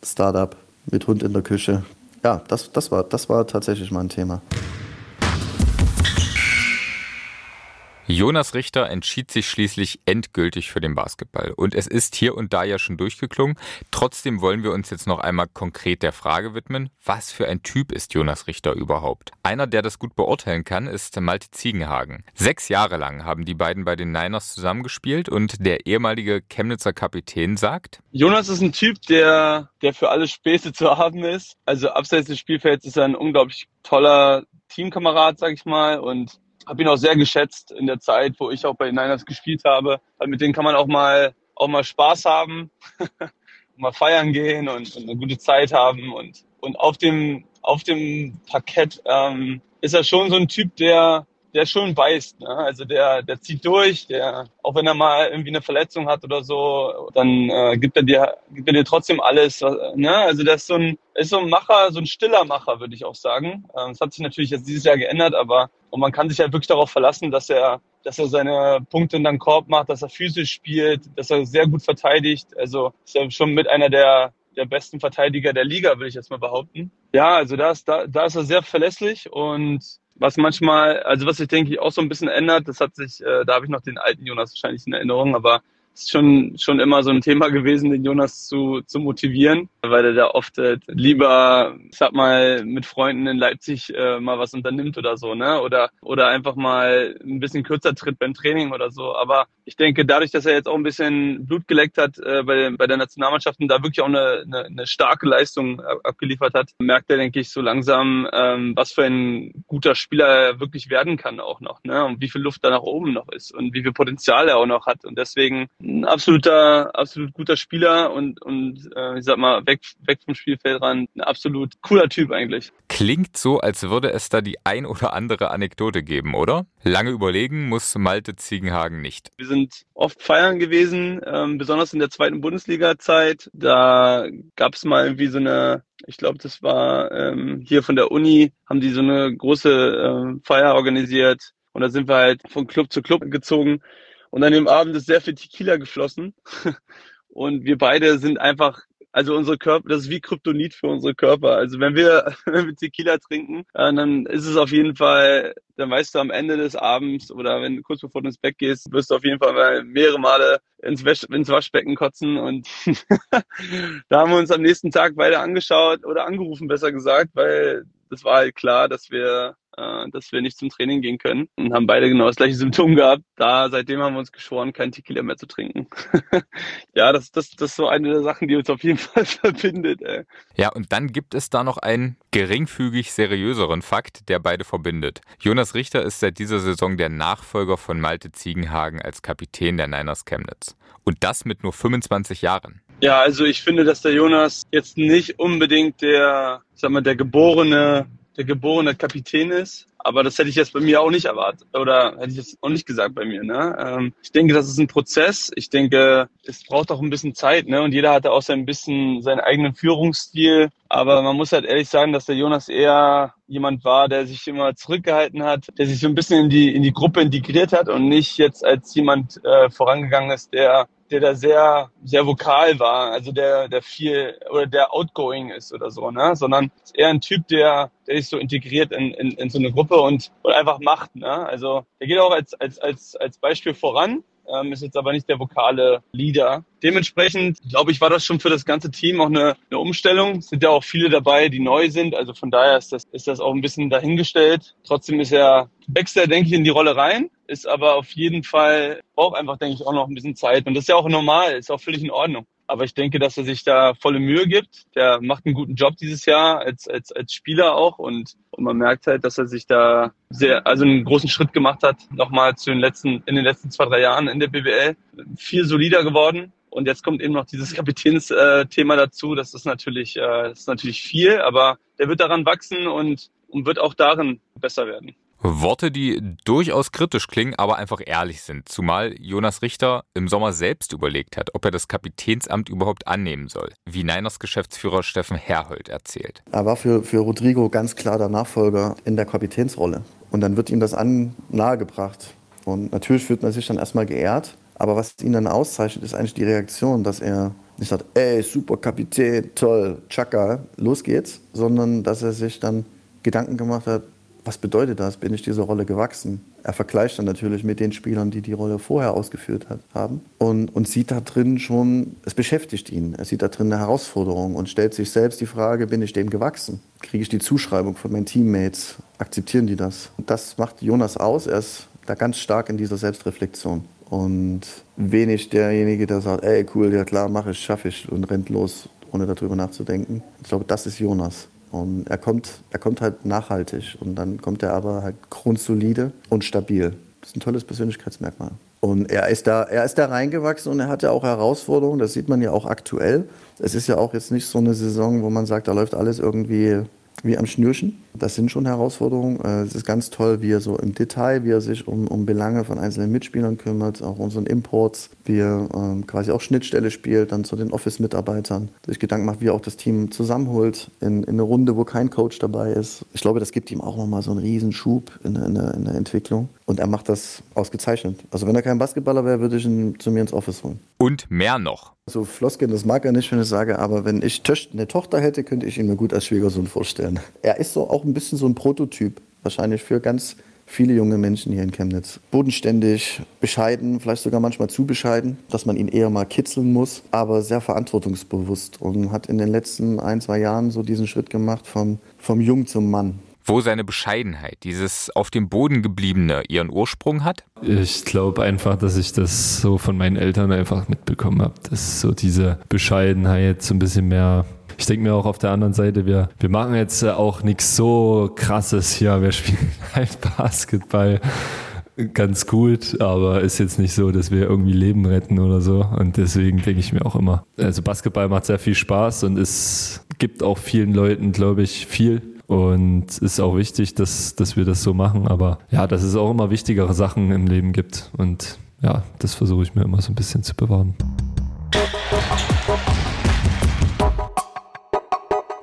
Startup mit Hund in der Küche. Ja, das, das, war, das war tatsächlich mal ein Thema. Jonas Richter entschied sich schließlich endgültig für den Basketball. Und es ist hier und da ja schon durchgeklungen. Trotzdem wollen wir uns jetzt noch einmal konkret der Frage widmen, was für ein Typ ist Jonas Richter überhaupt? Einer, der das gut beurteilen kann, ist Malte Ziegenhagen. Sechs Jahre lang haben die beiden bei den Niners zusammengespielt und der ehemalige Chemnitzer Kapitän sagt, Jonas ist ein Typ, der, der für alle Späße zu haben ist. Also abseits des Spielfelds ist er ein unglaublich toller Teamkamerad, sag ich mal, und habe ihn auch sehr geschätzt in der Zeit, wo ich auch bei den Niners gespielt habe. Weil mit denen kann man auch mal auch mal Spaß haben, [laughs] mal feiern gehen und, und, eine gute Zeit haben und und auf dem auf dem Parkett ähm, ist er schon so ein Typ, der der schon beißt. Ne? Also der, der zieht durch, der, auch wenn er mal irgendwie eine Verletzung hat oder so, dann äh, gibt er dir, gibt er dir trotzdem alles. Ne? Also der ist so ein, ist so ein Macher, so ein stiller Macher, würde ich auch sagen. Ähm, das hat sich natürlich jetzt dieses Jahr geändert, aber und man kann sich halt wirklich darauf verlassen, dass er, dass er seine Punkte in den Korb macht, dass er physisch spielt, dass er sehr gut verteidigt. Also ist er schon mit einer der der besten Verteidiger der Liga, würde ich jetzt mal behaupten. Ja, also da ist, da, da ist er sehr verlässlich und was manchmal, also was sich denke ich auch so ein bisschen ändert, das hat sich, äh, da habe ich noch den alten Jonas wahrscheinlich in Erinnerung, aber ist schon, schon immer so ein Thema gewesen, den Jonas zu, zu motivieren, weil er da oft äh, lieber, sag mal, mit Freunden in Leipzig äh, mal was unternimmt oder so, ne? Oder, oder einfach mal ein bisschen kürzer tritt beim Training oder so. Aber ich denke, dadurch, dass er jetzt auch ein bisschen Blut geleckt hat äh, bei, bei der Nationalmannschaft und da wirklich auch eine, eine, eine starke Leistung abgeliefert hat, merkt er, denke ich, so langsam, ähm, was für ein guter Spieler er wirklich werden kann auch noch, ne? Und wie viel Luft da nach oben noch ist und wie viel Potenzial er auch noch hat. Und deswegen ein absoluter, absolut guter Spieler und, und äh, ich sag mal, weg, weg vom Spielfeldrand, ein absolut cooler Typ eigentlich. Klingt so, als würde es da die ein oder andere Anekdote geben, oder? Lange überlegen muss Malte Ziegenhagen nicht. Wir sind oft feiern gewesen, ähm, besonders in der zweiten Bundesliga-Zeit. Da gab es mal irgendwie so eine, ich glaube, das war ähm, hier von der Uni, haben die so eine große äh, Feier organisiert. Und da sind wir halt von Club zu Club gezogen. Und an dem Abend ist sehr viel Tequila geflossen. [laughs] Und wir beide sind einfach, also unsere Körper, das ist wie Kryptonit für unsere Körper. Also wenn wir, [laughs] wenn wir Tequila trinken, äh, dann ist es auf jeden Fall, dann weißt du am Ende des Abends oder wenn kurz bevor du ins Bett gehst, wirst du auf jeden Fall mehrere Male ins, Wäsch ins Waschbecken kotzen. Und [laughs] da haben wir uns am nächsten Tag beide angeschaut oder angerufen, besser gesagt, weil das war halt klar, dass wir äh, dass wir nicht zum Training gehen können und haben beide genau das gleiche Symptom gehabt. Da seitdem haben wir uns geschworen, kein Tequila mehr zu trinken. [laughs] ja, das, das, das ist so eine der Sachen, die uns auf jeden [laughs] Fall verbindet. Ey. Ja, und dann gibt es da noch einen geringfügig seriöseren Fakt, der beide verbindet. Jonas Richter ist seit dieser Saison der Nachfolger von Malte Ziegenhagen als Kapitän der Niners Chemnitz. Und das mit nur 25 Jahren. Ja, also ich finde, dass der Jonas jetzt nicht unbedingt der, sag mal, der geborene geborene Kapitän ist. Aber das hätte ich jetzt bei mir auch nicht erwartet oder hätte ich jetzt auch nicht gesagt bei mir. Ne? Ähm, ich denke, das ist ein Prozess. Ich denke, es braucht auch ein bisschen Zeit. Ne? Und jeder hatte auch sein bisschen seinen eigenen Führungsstil. Aber man muss halt ehrlich sagen, dass der Jonas eher jemand war, der sich immer zurückgehalten hat, der sich so ein bisschen in die, in die Gruppe integriert hat und nicht jetzt als jemand äh, vorangegangen ist, der der da sehr, sehr vokal war, also der, der viel oder der outgoing ist oder so, ne? Sondern ist eher ein Typ, der, der sich so integriert in, in, in so eine Gruppe und, und einfach macht, ne? Also der geht auch als, als, als, als Beispiel voran ähm, ist jetzt aber nicht der vokale Leader. Dementsprechend, glaube ich, war das schon für das ganze Team auch eine, eine Umstellung. Es sind ja auch viele dabei, die neu sind. Also von daher ist das, ist das auch ein bisschen dahingestellt. Trotzdem ist er, wächst er, denke ich, in die Rolle rein, ist aber auf jeden Fall, braucht einfach, denke ich, auch noch ein bisschen Zeit. Und das ist ja auch normal, ist auch völlig in Ordnung. Aber ich denke, dass er sich da volle Mühe gibt. Der macht einen guten Job dieses Jahr als, als, als Spieler auch. Und, und man merkt halt, dass er sich da sehr, also einen großen Schritt gemacht hat, nochmal zu den letzten, in den letzten zwei, drei Jahren in der BWL. Viel solider geworden. Und jetzt kommt eben noch dieses [laughs] Kapitänsthema dazu. Das ist natürlich, äh, das ist natürlich viel, aber der wird daran wachsen und, und wird auch darin besser werden. Worte, die durchaus kritisch klingen, aber einfach ehrlich sind. Zumal Jonas Richter im Sommer selbst überlegt hat, ob er das Kapitänsamt überhaupt annehmen soll, wie Niners Geschäftsführer Steffen Herhold erzählt. Er war für, für Rodrigo ganz klar der Nachfolger in der Kapitänsrolle. Und dann wird ihm das an nahegebracht. Und natürlich fühlt man sich dann erstmal geehrt. Aber was ihn dann auszeichnet, ist eigentlich die Reaktion, dass er nicht sagt, ey, super Kapitän, toll, Chaka, los geht's, sondern dass er sich dann Gedanken gemacht hat, was bedeutet das? Bin ich dieser Rolle gewachsen? Er vergleicht dann natürlich mit den Spielern, die die Rolle vorher ausgeführt hat, haben und, und sieht da drin schon, es beschäftigt ihn. Er sieht da drin eine Herausforderung und stellt sich selbst die Frage, bin ich dem gewachsen? Kriege ich die Zuschreibung von meinen Teammates? Akzeptieren die das? Und das macht Jonas aus. Er ist da ganz stark in dieser Selbstreflexion und wenig derjenige, der sagt, ey cool, ja klar, mache ich, schaffe ich und rennt los, ohne darüber nachzudenken. Ich glaube, das ist Jonas. Und er kommt, er kommt halt nachhaltig und dann kommt er aber halt grundsolide und stabil. Das ist ein tolles Persönlichkeitsmerkmal. Und er ist da, er ist da reingewachsen und er hatte auch Herausforderungen. Das sieht man ja auch aktuell. Es ist ja auch jetzt nicht so eine Saison, wo man sagt, da läuft alles irgendwie wie am Schnürchen. Das sind schon Herausforderungen. Äh, es ist ganz toll, wie er so im Detail, wie er sich um, um Belange von einzelnen Mitspielern kümmert, auch unseren Imports, wie er ähm, quasi auch Schnittstelle spielt, dann zu den Office-Mitarbeitern, sich Gedanken macht, wie er auch das Team zusammenholt in, in eine Runde, wo kein Coach dabei ist. Ich glaube, das gibt ihm auch nochmal so einen riesen Schub in, in, in der Entwicklung. Und er macht das ausgezeichnet. Also wenn er kein Basketballer wäre, würde ich ihn zu mir ins Office holen. Und mehr noch. So Floskeln, das mag er nicht, wenn ich sage, aber wenn ich eine Tochter hätte, könnte ich ihn mir gut als Schwiegersohn vorstellen. Er ist so auch ein bisschen so ein Prototyp, wahrscheinlich für ganz viele junge Menschen hier in Chemnitz. Bodenständig, bescheiden, vielleicht sogar manchmal zu bescheiden, dass man ihn eher mal kitzeln muss, aber sehr verantwortungsbewusst und hat in den letzten ein, zwei Jahren so diesen Schritt gemacht vom, vom Jung zum Mann wo seine Bescheidenheit, dieses auf dem Boden gebliebene, ihren Ursprung hat? Ich glaube einfach, dass ich das so von meinen Eltern einfach mitbekommen habe, dass so diese Bescheidenheit so ein bisschen mehr ich denke mir auch auf der anderen Seite, wir, wir machen jetzt auch nichts so krasses hier. Wir [laughs] spielen halt Basketball ganz gut, aber ist jetzt nicht so, dass wir irgendwie Leben retten oder so. Und deswegen denke ich mir auch immer, also Basketball macht sehr viel Spaß und es gibt auch vielen Leuten, glaube ich, viel. Und es ist auch wichtig, dass, dass wir das so machen. Aber ja, dass es auch immer wichtigere Sachen im Leben gibt. Und ja, das versuche ich mir immer so ein bisschen zu bewahren.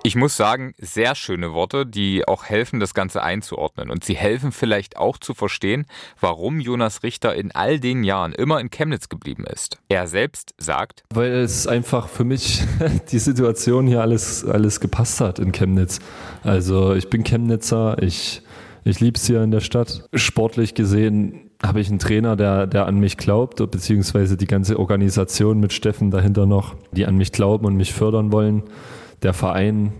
Ich muss sagen, sehr schöne Worte, die auch helfen, das Ganze einzuordnen. Und sie helfen vielleicht auch zu verstehen, warum Jonas Richter in all den Jahren immer in Chemnitz geblieben ist. Er selbst sagt, weil es einfach für mich [laughs] die Situation hier alles, alles gepasst hat in Chemnitz. Also ich bin Chemnitzer, ich, ich liebe es hier in der Stadt. Sportlich gesehen habe ich einen Trainer, der, der an mich glaubt, beziehungsweise die ganze Organisation mit Steffen dahinter noch, die an mich glauben und mich fördern wollen der Verein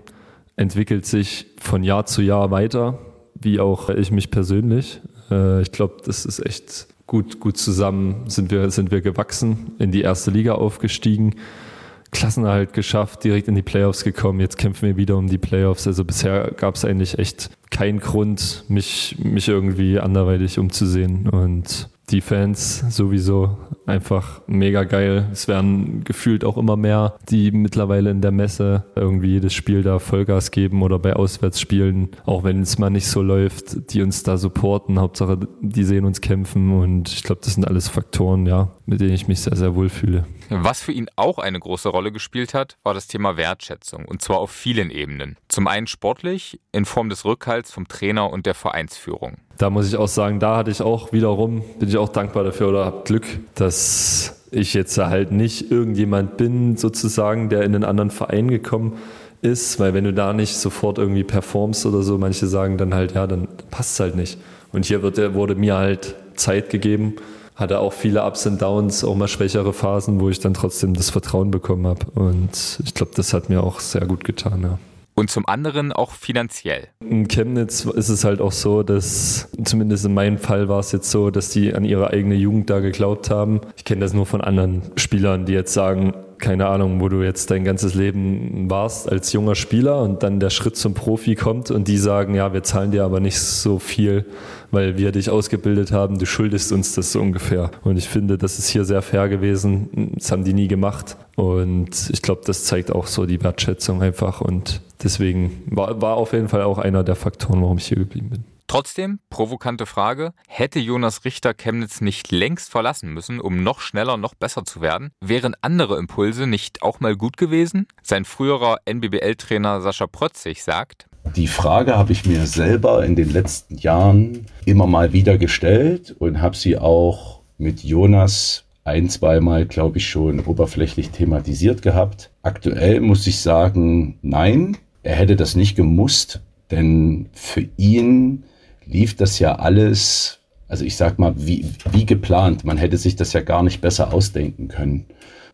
entwickelt sich von Jahr zu Jahr weiter, wie auch ich mich persönlich. Äh, ich glaube, das ist echt gut, gut zusammen sind wir, sind wir gewachsen, in die erste Liga aufgestiegen, Klassenerhalt geschafft, direkt in die Playoffs gekommen. Jetzt kämpfen wir wieder um die Playoffs. Also bisher gab es eigentlich echt keinen Grund, mich, mich irgendwie anderweitig umzusehen. Und die Fans sowieso einfach mega geil. Es werden gefühlt auch immer mehr, die mittlerweile in der Messe irgendwie jedes Spiel da Vollgas geben oder bei Auswärtsspielen, auch wenn es mal nicht so läuft, die uns da supporten. Hauptsache, die sehen uns kämpfen und ich glaube, das sind alles Faktoren, ja, mit denen ich mich sehr, sehr wohl fühle. Was für ihn auch eine große Rolle gespielt hat, war das Thema Wertschätzung und zwar auf vielen Ebenen. Zum einen sportlich, in Form des Rückhalts vom Trainer und der Vereinsführung. Da muss ich auch sagen, da hatte ich auch wiederum, bin ich auch dankbar dafür oder habe Glück, dass ich jetzt halt nicht irgendjemand bin, sozusagen, der in einen anderen Verein gekommen ist, weil wenn du da nicht sofort irgendwie performst oder so, manche sagen dann halt, ja, dann passt es halt nicht. Und hier wird, wurde mir halt Zeit gegeben hatte auch viele Ups und Downs, auch mal schwächere Phasen, wo ich dann trotzdem das Vertrauen bekommen habe. Und ich glaube, das hat mir auch sehr gut getan. Ja. Und zum anderen auch finanziell. In Chemnitz ist es halt auch so, dass, zumindest in meinem Fall war es jetzt so, dass die an ihre eigene Jugend da geglaubt haben. Ich kenne das nur von anderen Spielern, die jetzt sagen, keine Ahnung, wo du jetzt dein ganzes Leben warst als junger Spieler und dann der Schritt zum Profi kommt und die sagen, ja, wir zahlen dir aber nicht so viel, weil wir dich ausgebildet haben, du schuldest uns das so ungefähr. Und ich finde, das ist hier sehr fair gewesen. Das haben die nie gemacht. Und ich glaube, das zeigt auch so die Wertschätzung einfach. Und deswegen war, war auf jeden Fall auch einer der Faktoren, warum ich hier geblieben bin. Trotzdem, provokante Frage, hätte Jonas Richter Chemnitz nicht längst verlassen müssen, um noch schneller, noch besser zu werden? Wären andere Impulse nicht auch mal gut gewesen? Sein früherer NBBL-Trainer Sascha Protzig sagt, die Frage habe ich mir selber in den letzten Jahren immer mal wieder gestellt und habe sie auch mit Jonas ein, zweimal, glaube ich, schon oberflächlich thematisiert gehabt. Aktuell muss ich sagen, nein, er hätte das nicht gemusst, denn für ihn lief das ja alles, also ich sag mal, wie, wie geplant. Man hätte sich das ja gar nicht besser ausdenken können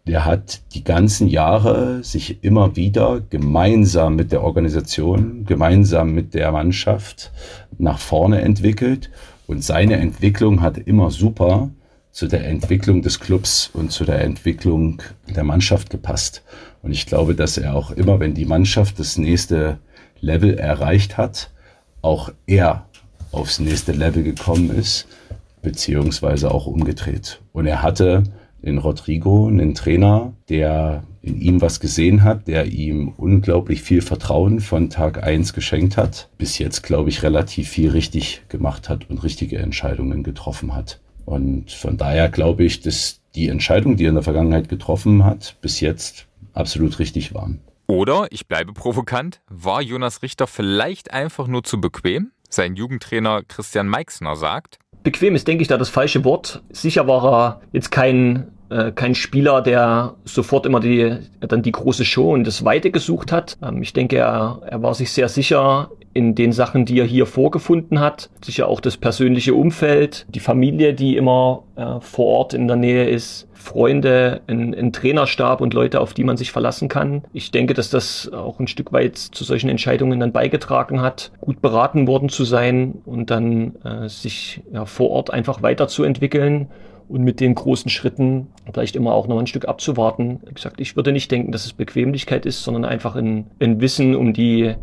der hat die ganzen Jahre sich immer wieder gemeinsam mit der Organisation, gemeinsam mit der Mannschaft nach vorne entwickelt. Und seine Entwicklung hat immer super zu der Entwicklung des Clubs und zu der Entwicklung der Mannschaft gepasst. Und ich glaube, dass er auch immer, wenn die Mannschaft das nächste Level erreicht hat, auch er aufs nächste Level gekommen ist, beziehungsweise auch umgedreht. Und er hatte in Rodrigo, einen Trainer, der in ihm was gesehen hat, der ihm unglaublich viel Vertrauen von Tag eins geschenkt hat, bis jetzt, glaube ich, relativ viel richtig gemacht hat und richtige Entscheidungen getroffen hat. Und von daher glaube ich, dass die Entscheidungen, die er in der Vergangenheit getroffen hat, bis jetzt absolut richtig waren. Oder, ich bleibe provokant, war Jonas Richter vielleicht einfach nur zu bequem? Sein Jugendtrainer Christian Meixner sagt, bequem ist, denke ich, da das falsche Wort. Sicher war er jetzt kein äh, kein Spieler, der sofort immer die, dann die große Show und das Weite gesucht hat. Ähm, ich denke, er, er war sich sehr sicher in den Sachen, die er hier vorgefunden hat. Sicher auch das persönliche Umfeld, die Familie, die immer äh, vor Ort in der Nähe ist, Freunde, ein, ein, Trainerstab und Leute, auf die man sich verlassen kann. Ich denke, dass das auch ein Stück weit zu solchen Entscheidungen dann beigetragen hat, gut beraten worden zu sein und dann äh, sich ja, vor Ort einfach weiterzuentwickeln und mit den großen Schritten vielleicht immer auch noch ein Stück abzuwarten. Wie gesagt, ich würde nicht denken, dass es Bequemlichkeit ist, sondern einfach ein, ein Wissen um die,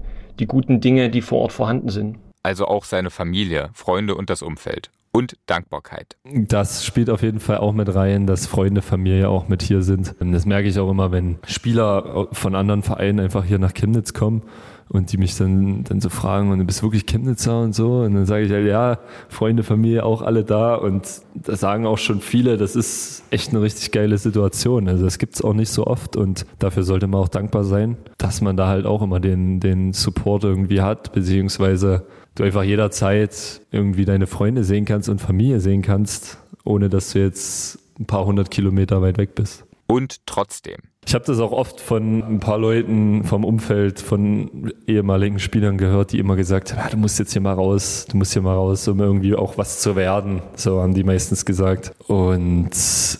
die guten Dinge, die vor Ort vorhanden sind. Also auch seine Familie, Freunde und das Umfeld. Und Dankbarkeit. Das spielt auf jeden Fall auch mit rein, dass Freunde, Familie auch mit hier sind. Das merke ich auch immer, wenn Spieler von anderen Vereinen einfach hier nach Chemnitz kommen und die mich dann, dann so fragen, und du bist wirklich Chemnitzer und so. Und dann sage ich halt, ja, Freunde, Familie, auch alle da. Und da sagen auch schon viele, das ist echt eine richtig geile Situation. Also das gibt's auch nicht so oft und dafür sollte man auch dankbar sein, dass man da halt auch immer den, den Support irgendwie hat, beziehungsweise du einfach jederzeit irgendwie deine Freunde sehen kannst und Familie sehen kannst, ohne dass du jetzt ein paar hundert Kilometer weit weg bist. Und trotzdem. Ich habe das auch oft von ein paar Leuten vom Umfeld, von ehemaligen Spielern gehört, die immer gesagt haben, ja, du musst jetzt hier mal raus, du musst hier mal raus, um irgendwie auch was zu werden. So haben die meistens gesagt. Und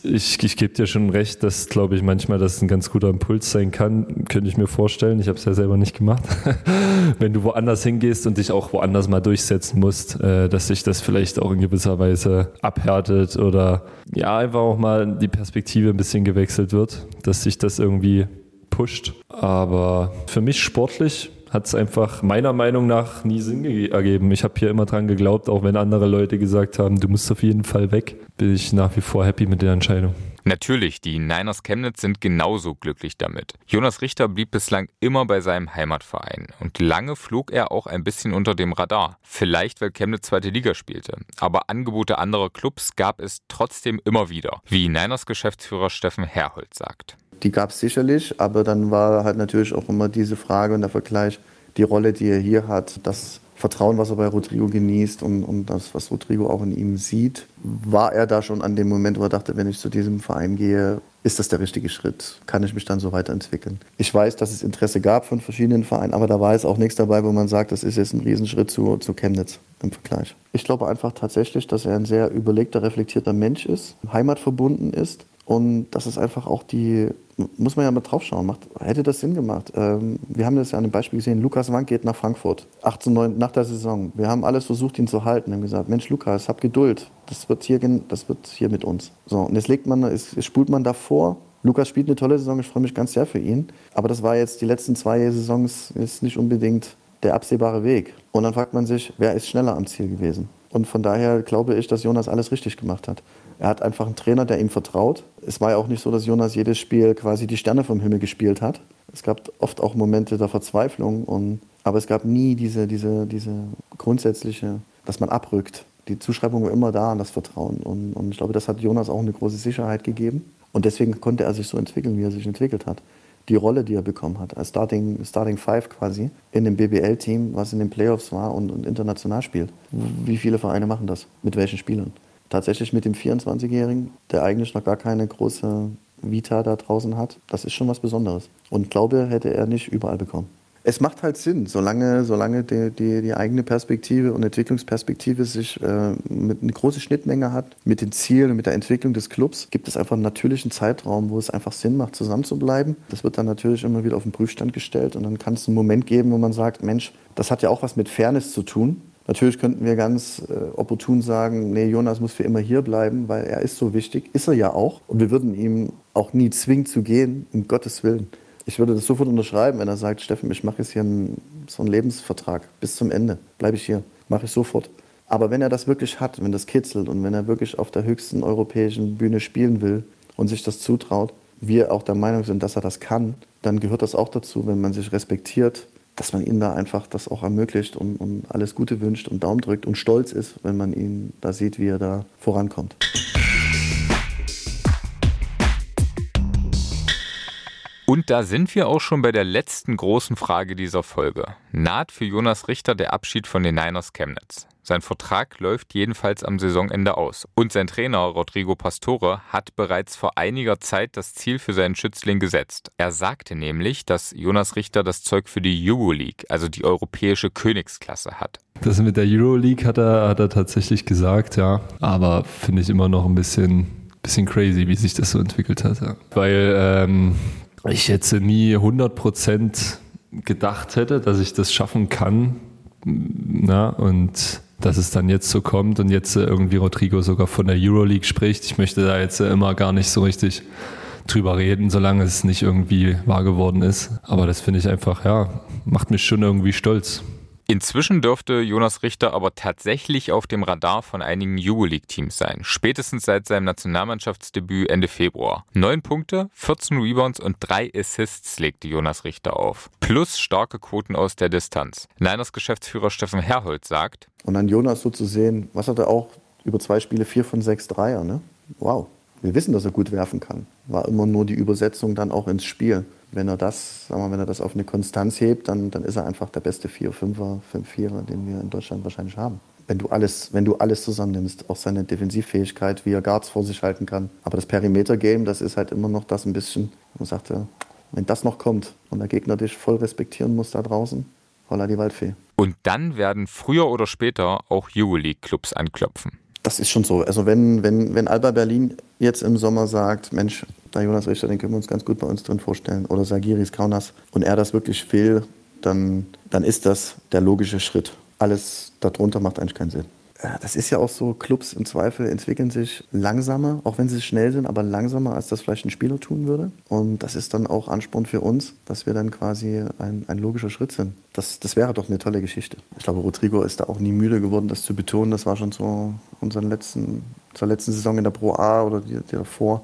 ich, ich gebe dir schon recht, dass, glaube ich, manchmal das ein ganz guter Impuls sein kann. Könnte ich mir vorstellen. Ich habe es ja selber nicht gemacht. [laughs] Wenn du woanders hingehst und dich auch woanders mal durchsetzen musst, äh, dass sich das vielleicht auch in gewisser Weise abhärtet oder ja, einfach auch mal die Perspektive ein bisschen gewechselt wird, dass sich das irgendwie pusht. Aber für mich sportlich hat es einfach meiner Meinung nach nie Sinn ergeben. Ich habe hier immer dran geglaubt, auch wenn andere Leute gesagt haben, du musst auf jeden Fall weg, bin ich nach wie vor happy mit der Entscheidung. Natürlich, die Niners Chemnitz sind genauso glücklich damit. Jonas Richter blieb bislang immer bei seinem Heimatverein und lange flog er auch ein bisschen unter dem Radar. Vielleicht, weil Chemnitz zweite Liga spielte. Aber Angebote anderer Clubs gab es trotzdem immer wieder, wie Niners Geschäftsführer Steffen Herhold sagt die gab es sicherlich, aber dann war halt natürlich auch immer diese Frage und der Vergleich, die Rolle, die er hier hat, das Vertrauen, was er bei Rodrigo genießt und, und das, was Rodrigo auch in ihm sieht, war er da schon an dem Moment, wo er dachte, wenn ich zu diesem Verein gehe, ist das der richtige Schritt? Kann ich mich dann so weiterentwickeln? Ich weiß, dass es Interesse gab von verschiedenen Vereinen, aber da war jetzt auch nichts dabei, wo man sagt, das ist jetzt ein Riesenschritt zu, zu Chemnitz im Vergleich. Ich glaube einfach tatsächlich, dass er ein sehr überlegter, reflektierter Mensch ist, heimatverbunden ist und das ist einfach auch die, muss man ja mal drauf schauen, macht, hätte das Sinn gemacht. Ähm, wir haben das ja an dem Beispiel gesehen, Lukas Wank geht nach Frankfurt, 18, 9, nach der Saison. Wir haben alles versucht, ihn zu halten. Wir haben gesagt, Mensch Lukas, hab Geduld, das wird hier, das wird hier mit uns. So, und jetzt legt man, jetzt spult man davor. Lukas spielt eine tolle Saison, ich freue mich ganz sehr für ihn. Aber das war jetzt die letzten zwei Saisons ist nicht unbedingt der absehbare Weg. Und dann fragt man sich, wer ist schneller am Ziel gewesen? Und von daher glaube ich, dass Jonas alles richtig gemacht hat. Er hat einfach einen Trainer, der ihm vertraut. Es war ja auch nicht so, dass Jonas jedes Spiel quasi die Sterne vom Himmel gespielt hat. Es gab oft auch Momente der Verzweiflung, und, aber es gab nie diese, diese, diese grundsätzliche, dass man abrückt. Die Zuschreibung war immer da an das Vertrauen. Und, und ich glaube, das hat Jonas auch eine große Sicherheit gegeben. Und deswegen konnte er sich so entwickeln, wie er sich entwickelt hat. Die Rolle, die er bekommen hat, als Starting, Starting Five quasi in dem BBL-Team, was in den Playoffs war und, und international spielt. Wie viele Vereine machen das? Mit welchen Spielern? Tatsächlich mit dem 24-Jährigen, der eigentlich noch gar keine große Vita da draußen hat, das ist schon was Besonderes. Und glaube, hätte er nicht überall bekommen. Es macht halt Sinn, solange, solange die, die, die eigene Perspektive und Entwicklungsperspektive sich äh, mit eine große Schnittmenge hat, mit den Zielen und mit der Entwicklung des Clubs, gibt es einfach einen natürlichen Zeitraum, wo es einfach Sinn macht, zusammenzubleiben. Das wird dann natürlich immer wieder auf den Prüfstand gestellt und dann kann es einen Moment geben, wo man sagt, Mensch, das hat ja auch was mit Fairness zu tun. Natürlich könnten wir ganz äh, opportun sagen, nee, Jonas muss für immer hier bleiben, weil er ist so wichtig. Ist er ja auch. Und wir würden ihm auch nie zwingen zu gehen, um Gottes Willen. Ich würde das sofort unterschreiben, wenn er sagt, Steffen, ich mache jetzt hier einen, so einen Lebensvertrag bis zum Ende. Bleibe ich hier. Mache ich sofort. Aber wenn er das wirklich hat, wenn das kitzelt und wenn er wirklich auf der höchsten europäischen Bühne spielen will und sich das zutraut, wir auch der Meinung sind, dass er das kann, dann gehört das auch dazu, wenn man sich respektiert dass man ihm da einfach das auch ermöglicht und, und alles Gute wünscht und Daumen drückt und stolz ist, wenn man ihn da sieht, wie er da vorankommt. Und da sind wir auch schon bei der letzten großen Frage dieser Folge. Naht für Jonas Richter der Abschied von den Niners Chemnitz? Sein Vertrag läuft jedenfalls am Saisonende aus. Und sein Trainer Rodrigo Pastore hat bereits vor einiger Zeit das Ziel für seinen Schützling gesetzt. Er sagte nämlich, dass Jonas Richter das Zeug für die Euroleague, also die europäische Königsklasse hat. Das mit der Euroleague hat er, hat er tatsächlich gesagt, ja. Aber finde ich immer noch ein bisschen, bisschen crazy, wie sich das so entwickelt hat. Ja. Weil ähm, ich jetzt nie 100% gedacht hätte, dass ich das schaffen kann. Na, und dass es dann jetzt so kommt und jetzt äh, irgendwie Rodrigo sogar von der Euroleague spricht. Ich möchte da jetzt äh, immer gar nicht so richtig drüber reden, solange es nicht irgendwie wahr geworden ist. Aber das finde ich einfach, ja, macht mich schon irgendwie stolz. Inzwischen dürfte Jonas Richter aber tatsächlich auf dem Radar von einigen Euroleague-Teams sein. Spätestens seit seinem Nationalmannschaftsdebüt Ende Februar. Neun Punkte, 14 Rebounds und drei Assists legte Jonas Richter auf. Plus starke Quoten aus der Distanz. Niners Geschäftsführer Steffen Herhold sagt. Und an Jonas so zu sehen, was hat er auch über zwei Spiele, vier von sechs Dreier, ne? Wow. Wir wissen, dass er gut werfen kann. War immer nur die Übersetzung dann auch ins Spiel wenn er das, sagen wir, wenn er das auf eine Konstanz hebt, dann, dann ist er einfach der beste 4-5er, 5-4er, den wir in Deutschland wahrscheinlich haben. Wenn du alles, wenn du alles zusammennimmst, auch seine Defensivfähigkeit, wie er Guards vor sich halten kann. Aber das Perimeter-Game, das ist halt immer noch das ein bisschen, man sagt wenn das noch kommt und der Gegner dich voll respektieren muss da draußen, holla die Waldfee. Und dann werden früher oder später auch Euroleague-Clubs anklopfen. Das ist schon so. Also wenn, wenn, wenn Alba Berlin jetzt im Sommer sagt, Mensch, der Jonas Richter, den können wir uns ganz gut bei uns drin vorstellen, oder Sagiris Kaunas, und er das wirklich will, dann, dann ist das der logische Schritt. Alles darunter macht eigentlich keinen Sinn. Das ist ja auch so, Clubs im Zweifel entwickeln sich langsamer, auch wenn sie schnell sind, aber langsamer, als das vielleicht ein Spieler tun würde. Und das ist dann auch Ansporn für uns, dass wir dann quasi ein, ein logischer Schritt sind. Das, das wäre doch eine tolle Geschichte. Ich glaube, Rodrigo ist da auch nie müde geworden, das zu betonen. Das war schon so unseren letzten, zur letzten Saison in der Pro A oder die, die davor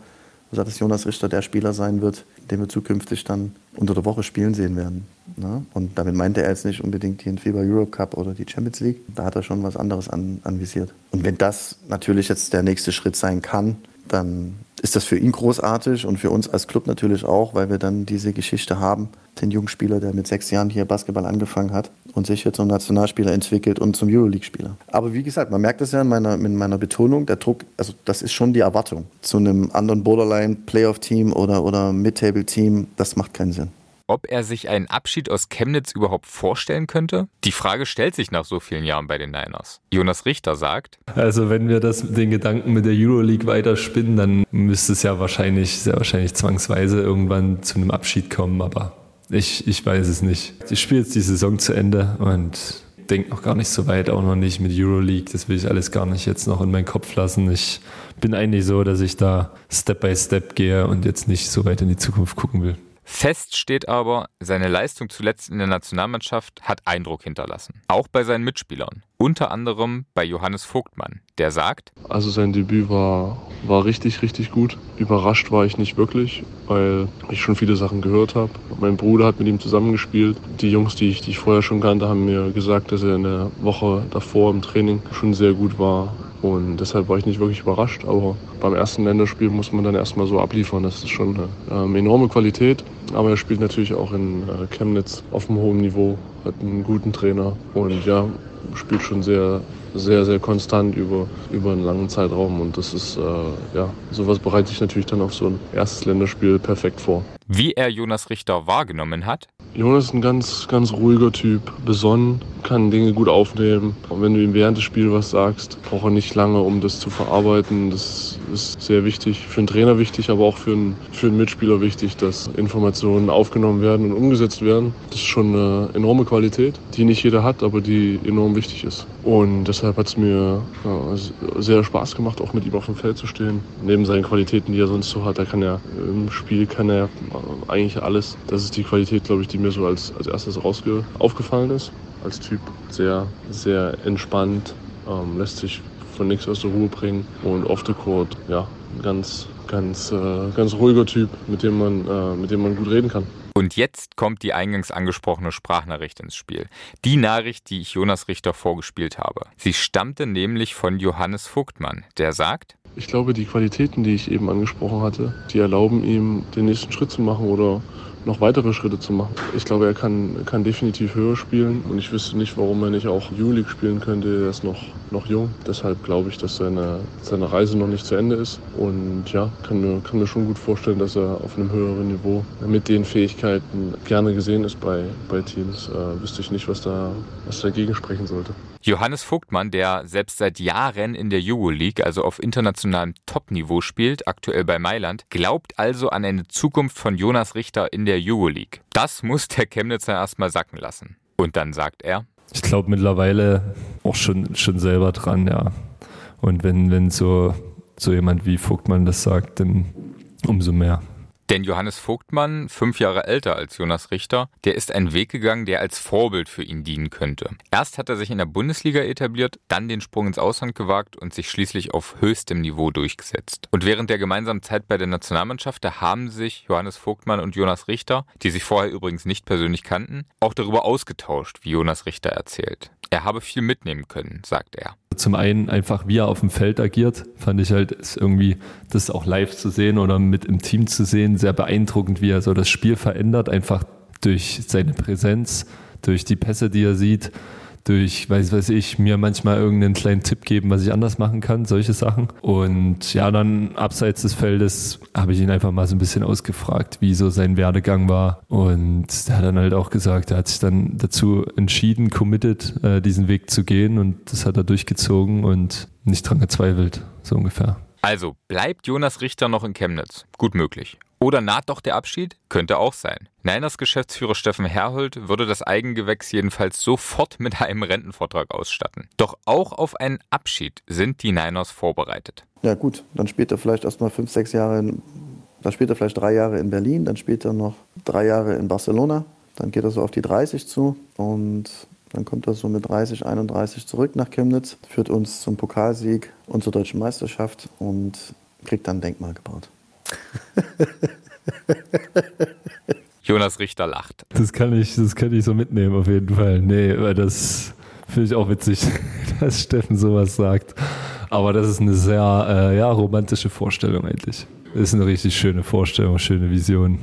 gesagt, dass Jonas Richter der Spieler sein wird, den wir zukünftig dann unter der Woche spielen sehen werden. Ne? Und damit meinte er jetzt nicht unbedingt den FIBA Europe Cup oder die Champions League. Da hat er schon was anderes an, anvisiert. Und wenn das natürlich jetzt der nächste Schritt sein kann, dann ist das für ihn großartig und für uns als Club natürlich auch, weil wir dann diese Geschichte haben, den jungen Spieler, der mit sechs Jahren hier Basketball angefangen hat und sich jetzt zum Nationalspieler entwickelt und zum Euroleague-Spieler. Aber wie gesagt, man merkt das ja in meiner, in meiner Betonung, der Druck, also das ist schon die Erwartung. Zu einem anderen Borderline-Playoff-Team oder, oder Mid-Table-Team, das macht keinen Sinn ob er sich einen Abschied aus Chemnitz überhaupt vorstellen könnte? Die Frage stellt sich nach so vielen Jahren bei den Niners. Jonas Richter sagt: Also, wenn wir das den Gedanken mit der Euroleague weiterspinnen, dann müsste es ja wahrscheinlich, sehr wahrscheinlich zwangsweise irgendwann zu einem Abschied kommen, aber ich, ich weiß es nicht. Ich spiele jetzt die Saison zu Ende und denke noch gar nicht so weit, auch noch nicht mit Euroleague. Das will ich alles gar nicht jetzt noch in meinen Kopf lassen. Ich bin eigentlich so, dass ich da Step by Step gehe und jetzt nicht so weit in die Zukunft gucken will. Fest steht aber, seine Leistung zuletzt in der Nationalmannschaft hat Eindruck hinterlassen. Auch bei seinen Mitspielern. Unter anderem bei Johannes Vogtmann, der sagt: Also sein Debüt war, war richtig, richtig gut. Überrascht war ich nicht wirklich, weil ich schon viele Sachen gehört habe. Mein Bruder hat mit ihm zusammengespielt. Die Jungs, die ich, die ich vorher schon kannte, haben mir gesagt, dass er in der Woche davor im Training schon sehr gut war. Und deshalb war ich nicht wirklich überrascht. Aber beim ersten Länderspiel muss man dann erstmal so abliefern. Das ist schon eine ähm, enorme Qualität. Aber er spielt natürlich auch in äh, Chemnitz auf einem hohen Niveau, hat einen guten Trainer und ja, spielt schon sehr, sehr, sehr konstant über, über einen langen Zeitraum. Und das ist, äh, ja, sowas bereitet sich natürlich dann auf so ein erstes Länderspiel perfekt vor. Wie er Jonas Richter wahrgenommen hat? Jonas ist ein ganz, ganz ruhiger Typ, besonnen, kann Dinge gut aufnehmen. Und wenn du ihm während des Spiels was sagst, braucht er nicht lange, um das zu verarbeiten. Das ist sehr wichtig, für einen Trainer wichtig, aber auch für einen, für einen Mitspieler wichtig, dass Informationen aufgenommen werden und umgesetzt werden. Das ist schon eine enorme Qualität, die nicht jeder hat, aber die enorm wichtig ist. Und deshalb hat es mir ja, sehr Spaß gemacht, auch mit ihm auf dem Feld zu stehen. Neben seinen Qualitäten, die er sonst so hat, er kann ja im Spiel kann er eigentlich alles. Das ist die Qualität, glaube ich, die mir so als, als erstes rausge aufgefallen ist. Als Typ sehr, sehr entspannt, ähm, lässt sich von nichts aus der Ruhe bringen und off the court, ja, ganz, ganz, äh, ganz ruhiger Typ, mit dem man, äh, mit dem man gut reden kann. Und jetzt kommt die eingangs angesprochene Sprachnachricht ins Spiel. Die Nachricht, die ich Jonas Richter vorgespielt habe. Sie stammte nämlich von Johannes Vogtmann, der sagt, ich glaube, die Qualitäten, die ich eben angesprochen hatte, die erlauben ihm, den nächsten Schritt zu machen oder noch weitere Schritte zu machen. Ich glaube, er kann, kann definitiv höher spielen und ich wüsste nicht, warum er nicht auch Euroleague spielen könnte. Er ist noch, noch jung. Deshalb glaube ich, dass seine, seine Reise noch nicht zu Ende ist. Und ja, kann mir, kann mir schon gut vorstellen, dass er auf einem höheren Niveau mit den Fähigkeiten gerne gesehen ist bei, bei Teams. Äh, wüsste ich nicht, was, da, was dagegen sprechen sollte. Johannes Vogtmann, der selbst seit Jahren in der Euroleague, also auf internationalem Topniveau spielt, aktuell bei Mailand, glaubt also an eine Zukunft von Jonas Richter in der Euroleague. Das muss der Chemnitzer erstmal sacken lassen. Und dann sagt er, ich glaube mittlerweile auch schon, schon selber dran, ja. Und wenn, wenn so, so jemand wie Vogtmann das sagt, dann umso mehr. Denn Johannes Vogtmann, fünf Jahre älter als Jonas Richter, der ist einen Weg gegangen, der als Vorbild für ihn dienen könnte. Erst hat er sich in der Bundesliga etabliert, dann den Sprung ins Ausland gewagt und sich schließlich auf höchstem Niveau durchgesetzt. Und während der gemeinsamen Zeit bei der Nationalmannschaft, da haben sich Johannes Vogtmann und Jonas Richter, die sich vorher übrigens nicht persönlich kannten, auch darüber ausgetauscht, wie Jonas Richter erzählt. Er habe viel mitnehmen können, sagt er. Zum einen einfach, wie er auf dem Feld agiert, fand ich halt irgendwie das auch live zu sehen oder mit im Team zu sehen, sehr beeindruckend, wie er so das Spiel verändert, einfach durch seine Präsenz, durch die Pässe, die er sieht durch, weiß, weiß ich, mir manchmal irgendeinen kleinen Tipp geben, was ich anders machen kann, solche Sachen. Und ja, dann abseits des Feldes habe ich ihn einfach mal so ein bisschen ausgefragt, wie so sein Werdegang war. Und er hat dann halt auch gesagt, er hat sich dann dazu entschieden, committed, äh, diesen Weg zu gehen und das hat er durchgezogen und nicht dran gezweifelt, so ungefähr. Also bleibt Jonas Richter noch in Chemnitz? Gut möglich. Oder naht doch der Abschied? Könnte auch sein. Niners Geschäftsführer Steffen Herhold würde das Eigengewächs jedenfalls sofort mit einem Rentenvortrag ausstatten. Doch auch auf einen Abschied sind die Niners vorbereitet. Ja gut, dann spielt er vielleicht erst mal fünf, sechs Jahre, in, dann spielt er vielleicht drei Jahre in Berlin, dann spielt er noch drei Jahre in Barcelona, dann geht er so auf die 30 zu und dann kommt er so mit 30, 31 zurück nach Chemnitz, führt uns zum Pokalsieg und zur deutschen Meisterschaft und kriegt dann ein Denkmal gebaut. [laughs] Jonas Richter lacht. Das kann ich, das kann ich so mitnehmen auf jeden Fall. Nee, weil das finde ich auch witzig, [laughs] dass Steffen sowas sagt. Aber das ist eine sehr äh, ja, romantische Vorstellung eigentlich. Das ist eine richtig schöne Vorstellung, schöne Vision.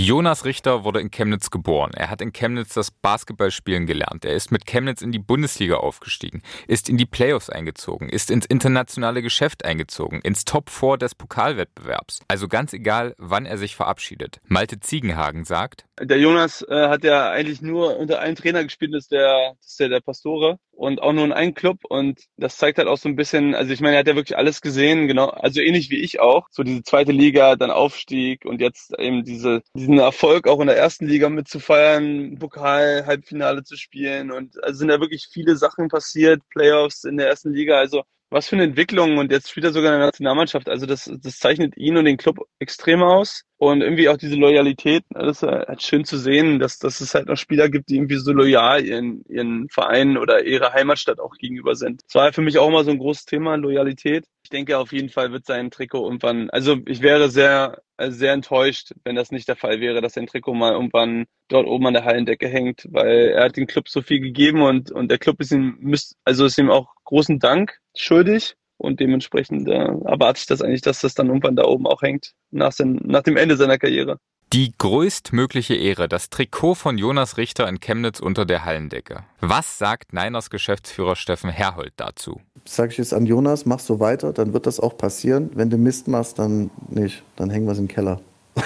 Jonas Richter wurde in Chemnitz geboren. Er hat in Chemnitz das Basketballspielen gelernt. Er ist mit Chemnitz in die Bundesliga aufgestiegen, ist in die Playoffs eingezogen, ist ins internationale Geschäft eingezogen, ins Top 4 des Pokalwettbewerbs. Also ganz egal, wann er sich verabschiedet. Malte Ziegenhagen sagt, der Jonas äh, hat ja eigentlich nur unter einem Trainer gespielt, das ist der, das ist der, der Pastore und auch nur in einem Club und das zeigt halt auch so ein bisschen, also ich meine, er hat ja wirklich alles gesehen, genau, also ähnlich wie ich auch, so diese zweite Liga, dann Aufstieg und jetzt eben diese, diesen Erfolg auch in der ersten Liga mitzufeiern, Pokal, Halbfinale zu spielen und also sind da wirklich viele Sachen passiert, Playoffs in der ersten Liga, also was für eine Entwicklung und jetzt spielt er sogar in der Nationalmannschaft. Also das, das zeichnet ihn und den Club extrem aus und irgendwie auch diese Loyalität. Das ist halt schön zu sehen, dass, dass es halt noch Spieler gibt, die irgendwie so loyal ihren, ihren Verein oder ihrer Heimatstadt auch gegenüber sind. Das war für mich auch immer so ein großes Thema, Loyalität. Ich denke, auf jeden Fall wird sein Trikot irgendwann, also ich wäre sehr, sehr enttäuscht, wenn das nicht der Fall wäre, dass sein Trikot mal irgendwann dort oben an der Hallendecke hängt, weil er hat dem Club so viel gegeben und, und der Club ist ihm, also ist ihm auch großen Dank schuldig. Und dementsprechend äh, erwarte ich das eigentlich, dass das dann irgendwann da oben auch hängt, nach, sein, nach dem Ende seiner Karriere. Die größtmögliche Ehre, das Trikot von Jonas Richter in Chemnitz unter der Hallendecke. Was sagt Niners Geschäftsführer Steffen Herhold dazu? Sag ich jetzt an Jonas, mach so weiter, dann wird das auch passieren. Wenn du Mist machst, dann nicht. Dann hängen wir es im Keller. [laughs]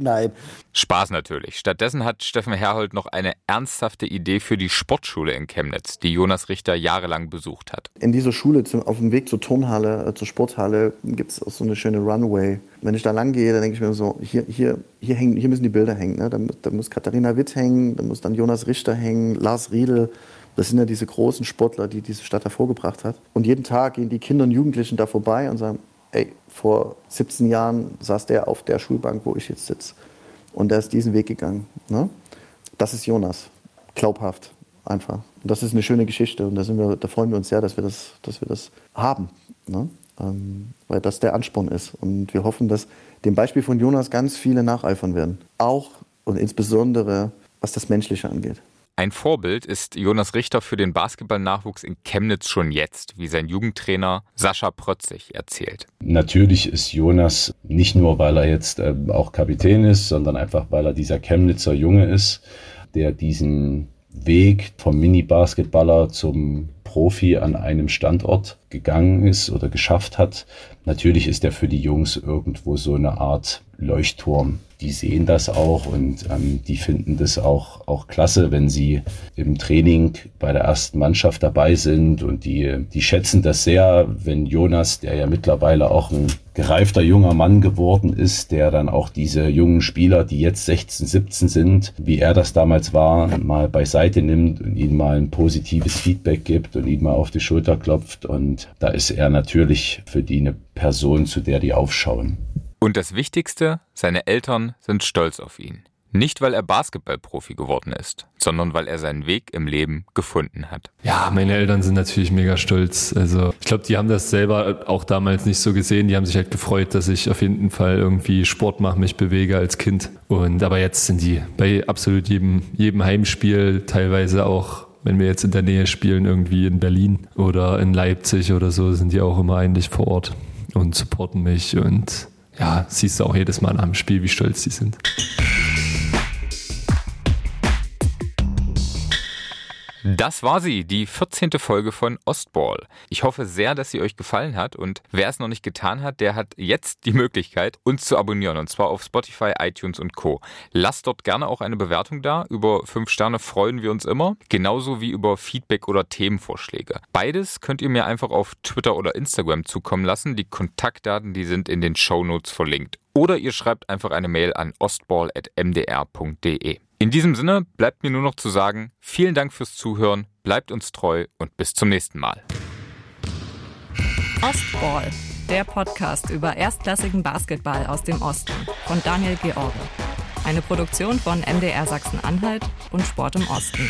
Nein. Spaß natürlich. Stattdessen hat Steffen Herhold noch eine ernsthafte Idee für die Sportschule in Chemnitz, die Jonas Richter jahrelang besucht hat. In dieser Schule auf dem Weg zur Turnhalle, äh, zur Sporthalle, gibt es auch so eine schöne Runway. Wenn ich da lang gehe, dann denke ich mir so, hier, hier, hier, hängen, hier müssen die Bilder hängen. Ne? Da, da muss Katharina Witt hängen, da muss dann Jonas Richter hängen, Lars Riedel. Das sind ja diese großen Sportler, die diese Stadt hervorgebracht hat. Und jeden Tag gehen die Kinder und Jugendlichen da vorbei und sagen, ey, vor 17 Jahren saß der auf der Schulbank, wo ich jetzt sitze. Und der ist diesen Weg gegangen. Ne? Das ist Jonas. Glaubhaft. Einfach. Und das ist eine schöne Geschichte. Und da, sind wir, da freuen wir uns sehr, dass wir das, dass wir das haben. Ne? Ähm, weil das der Ansporn ist. Und wir hoffen, dass dem Beispiel von Jonas ganz viele nacheifern werden. Auch und insbesondere, was das Menschliche angeht. Ein Vorbild ist Jonas Richter für den Basketballnachwuchs in Chemnitz schon jetzt, wie sein Jugendtrainer Sascha Prötzig erzählt. Natürlich ist Jonas nicht nur, weil er jetzt äh, auch Kapitän ist, sondern einfach, weil er dieser Chemnitzer Junge ist, der diesen Weg vom Mini-Basketballer zum Profi an einem Standort gegangen ist oder geschafft hat. Natürlich ist er für die Jungs irgendwo so eine Art Leuchtturm. Die sehen das auch und ähm, die finden das auch, auch klasse, wenn sie im Training bei der ersten Mannschaft dabei sind und die, die schätzen das sehr, wenn Jonas, der ja mittlerweile auch ein gereifter junger Mann geworden ist, der dann auch diese jungen Spieler, die jetzt 16, 17 sind, wie er das damals war, mal beiseite nimmt und ihnen mal ein positives Feedback gibt und ihnen mal auf die Schulter klopft. Und da ist er natürlich für die eine Person, zu der die aufschauen. Und das Wichtigste, seine Eltern sind stolz auf ihn. Nicht, weil er Basketballprofi geworden ist, sondern weil er seinen Weg im Leben gefunden hat. Ja, meine Eltern sind natürlich mega stolz. Also ich glaube, die haben das selber auch damals nicht so gesehen. Die haben sich halt gefreut, dass ich auf jeden Fall irgendwie Sport mache, mich bewege als Kind. Und aber jetzt sind die bei absolut jedem, jedem Heimspiel, teilweise auch wenn wir jetzt in der Nähe spielen, irgendwie in Berlin oder in Leipzig oder so, sind die auch immer eigentlich vor Ort und supporten mich. Und ja, siehst du auch jedes Mal dem Spiel, wie stolz die sind. Das war sie, die 14. Folge von Ostball. Ich hoffe sehr, dass sie euch gefallen hat und wer es noch nicht getan hat, der hat jetzt die Möglichkeit, uns zu abonnieren und zwar auf Spotify, iTunes und Co. Lasst dort gerne auch eine Bewertung da. Über 5 Sterne freuen wir uns immer, genauso wie über Feedback oder Themenvorschläge. Beides könnt ihr mir einfach auf Twitter oder Instagram zukommen lassen. Die Kontaktdaten, die sind in den Show Notes verlinkt. Oder ihr schreibt einfach eine Mail an ostball.mdr.de. In diesem Sinne bleibt mir nur noch zu sagen, vielen Dank fürs Zuhören, bleibt uns treu und bis zum nächsten Mal. Ostball, der Podcast über erstklassigen Basketball aus dem Osten von Daniel George. Eine Produktion von MDR Sachsen-Anhalt und Sport im Osten.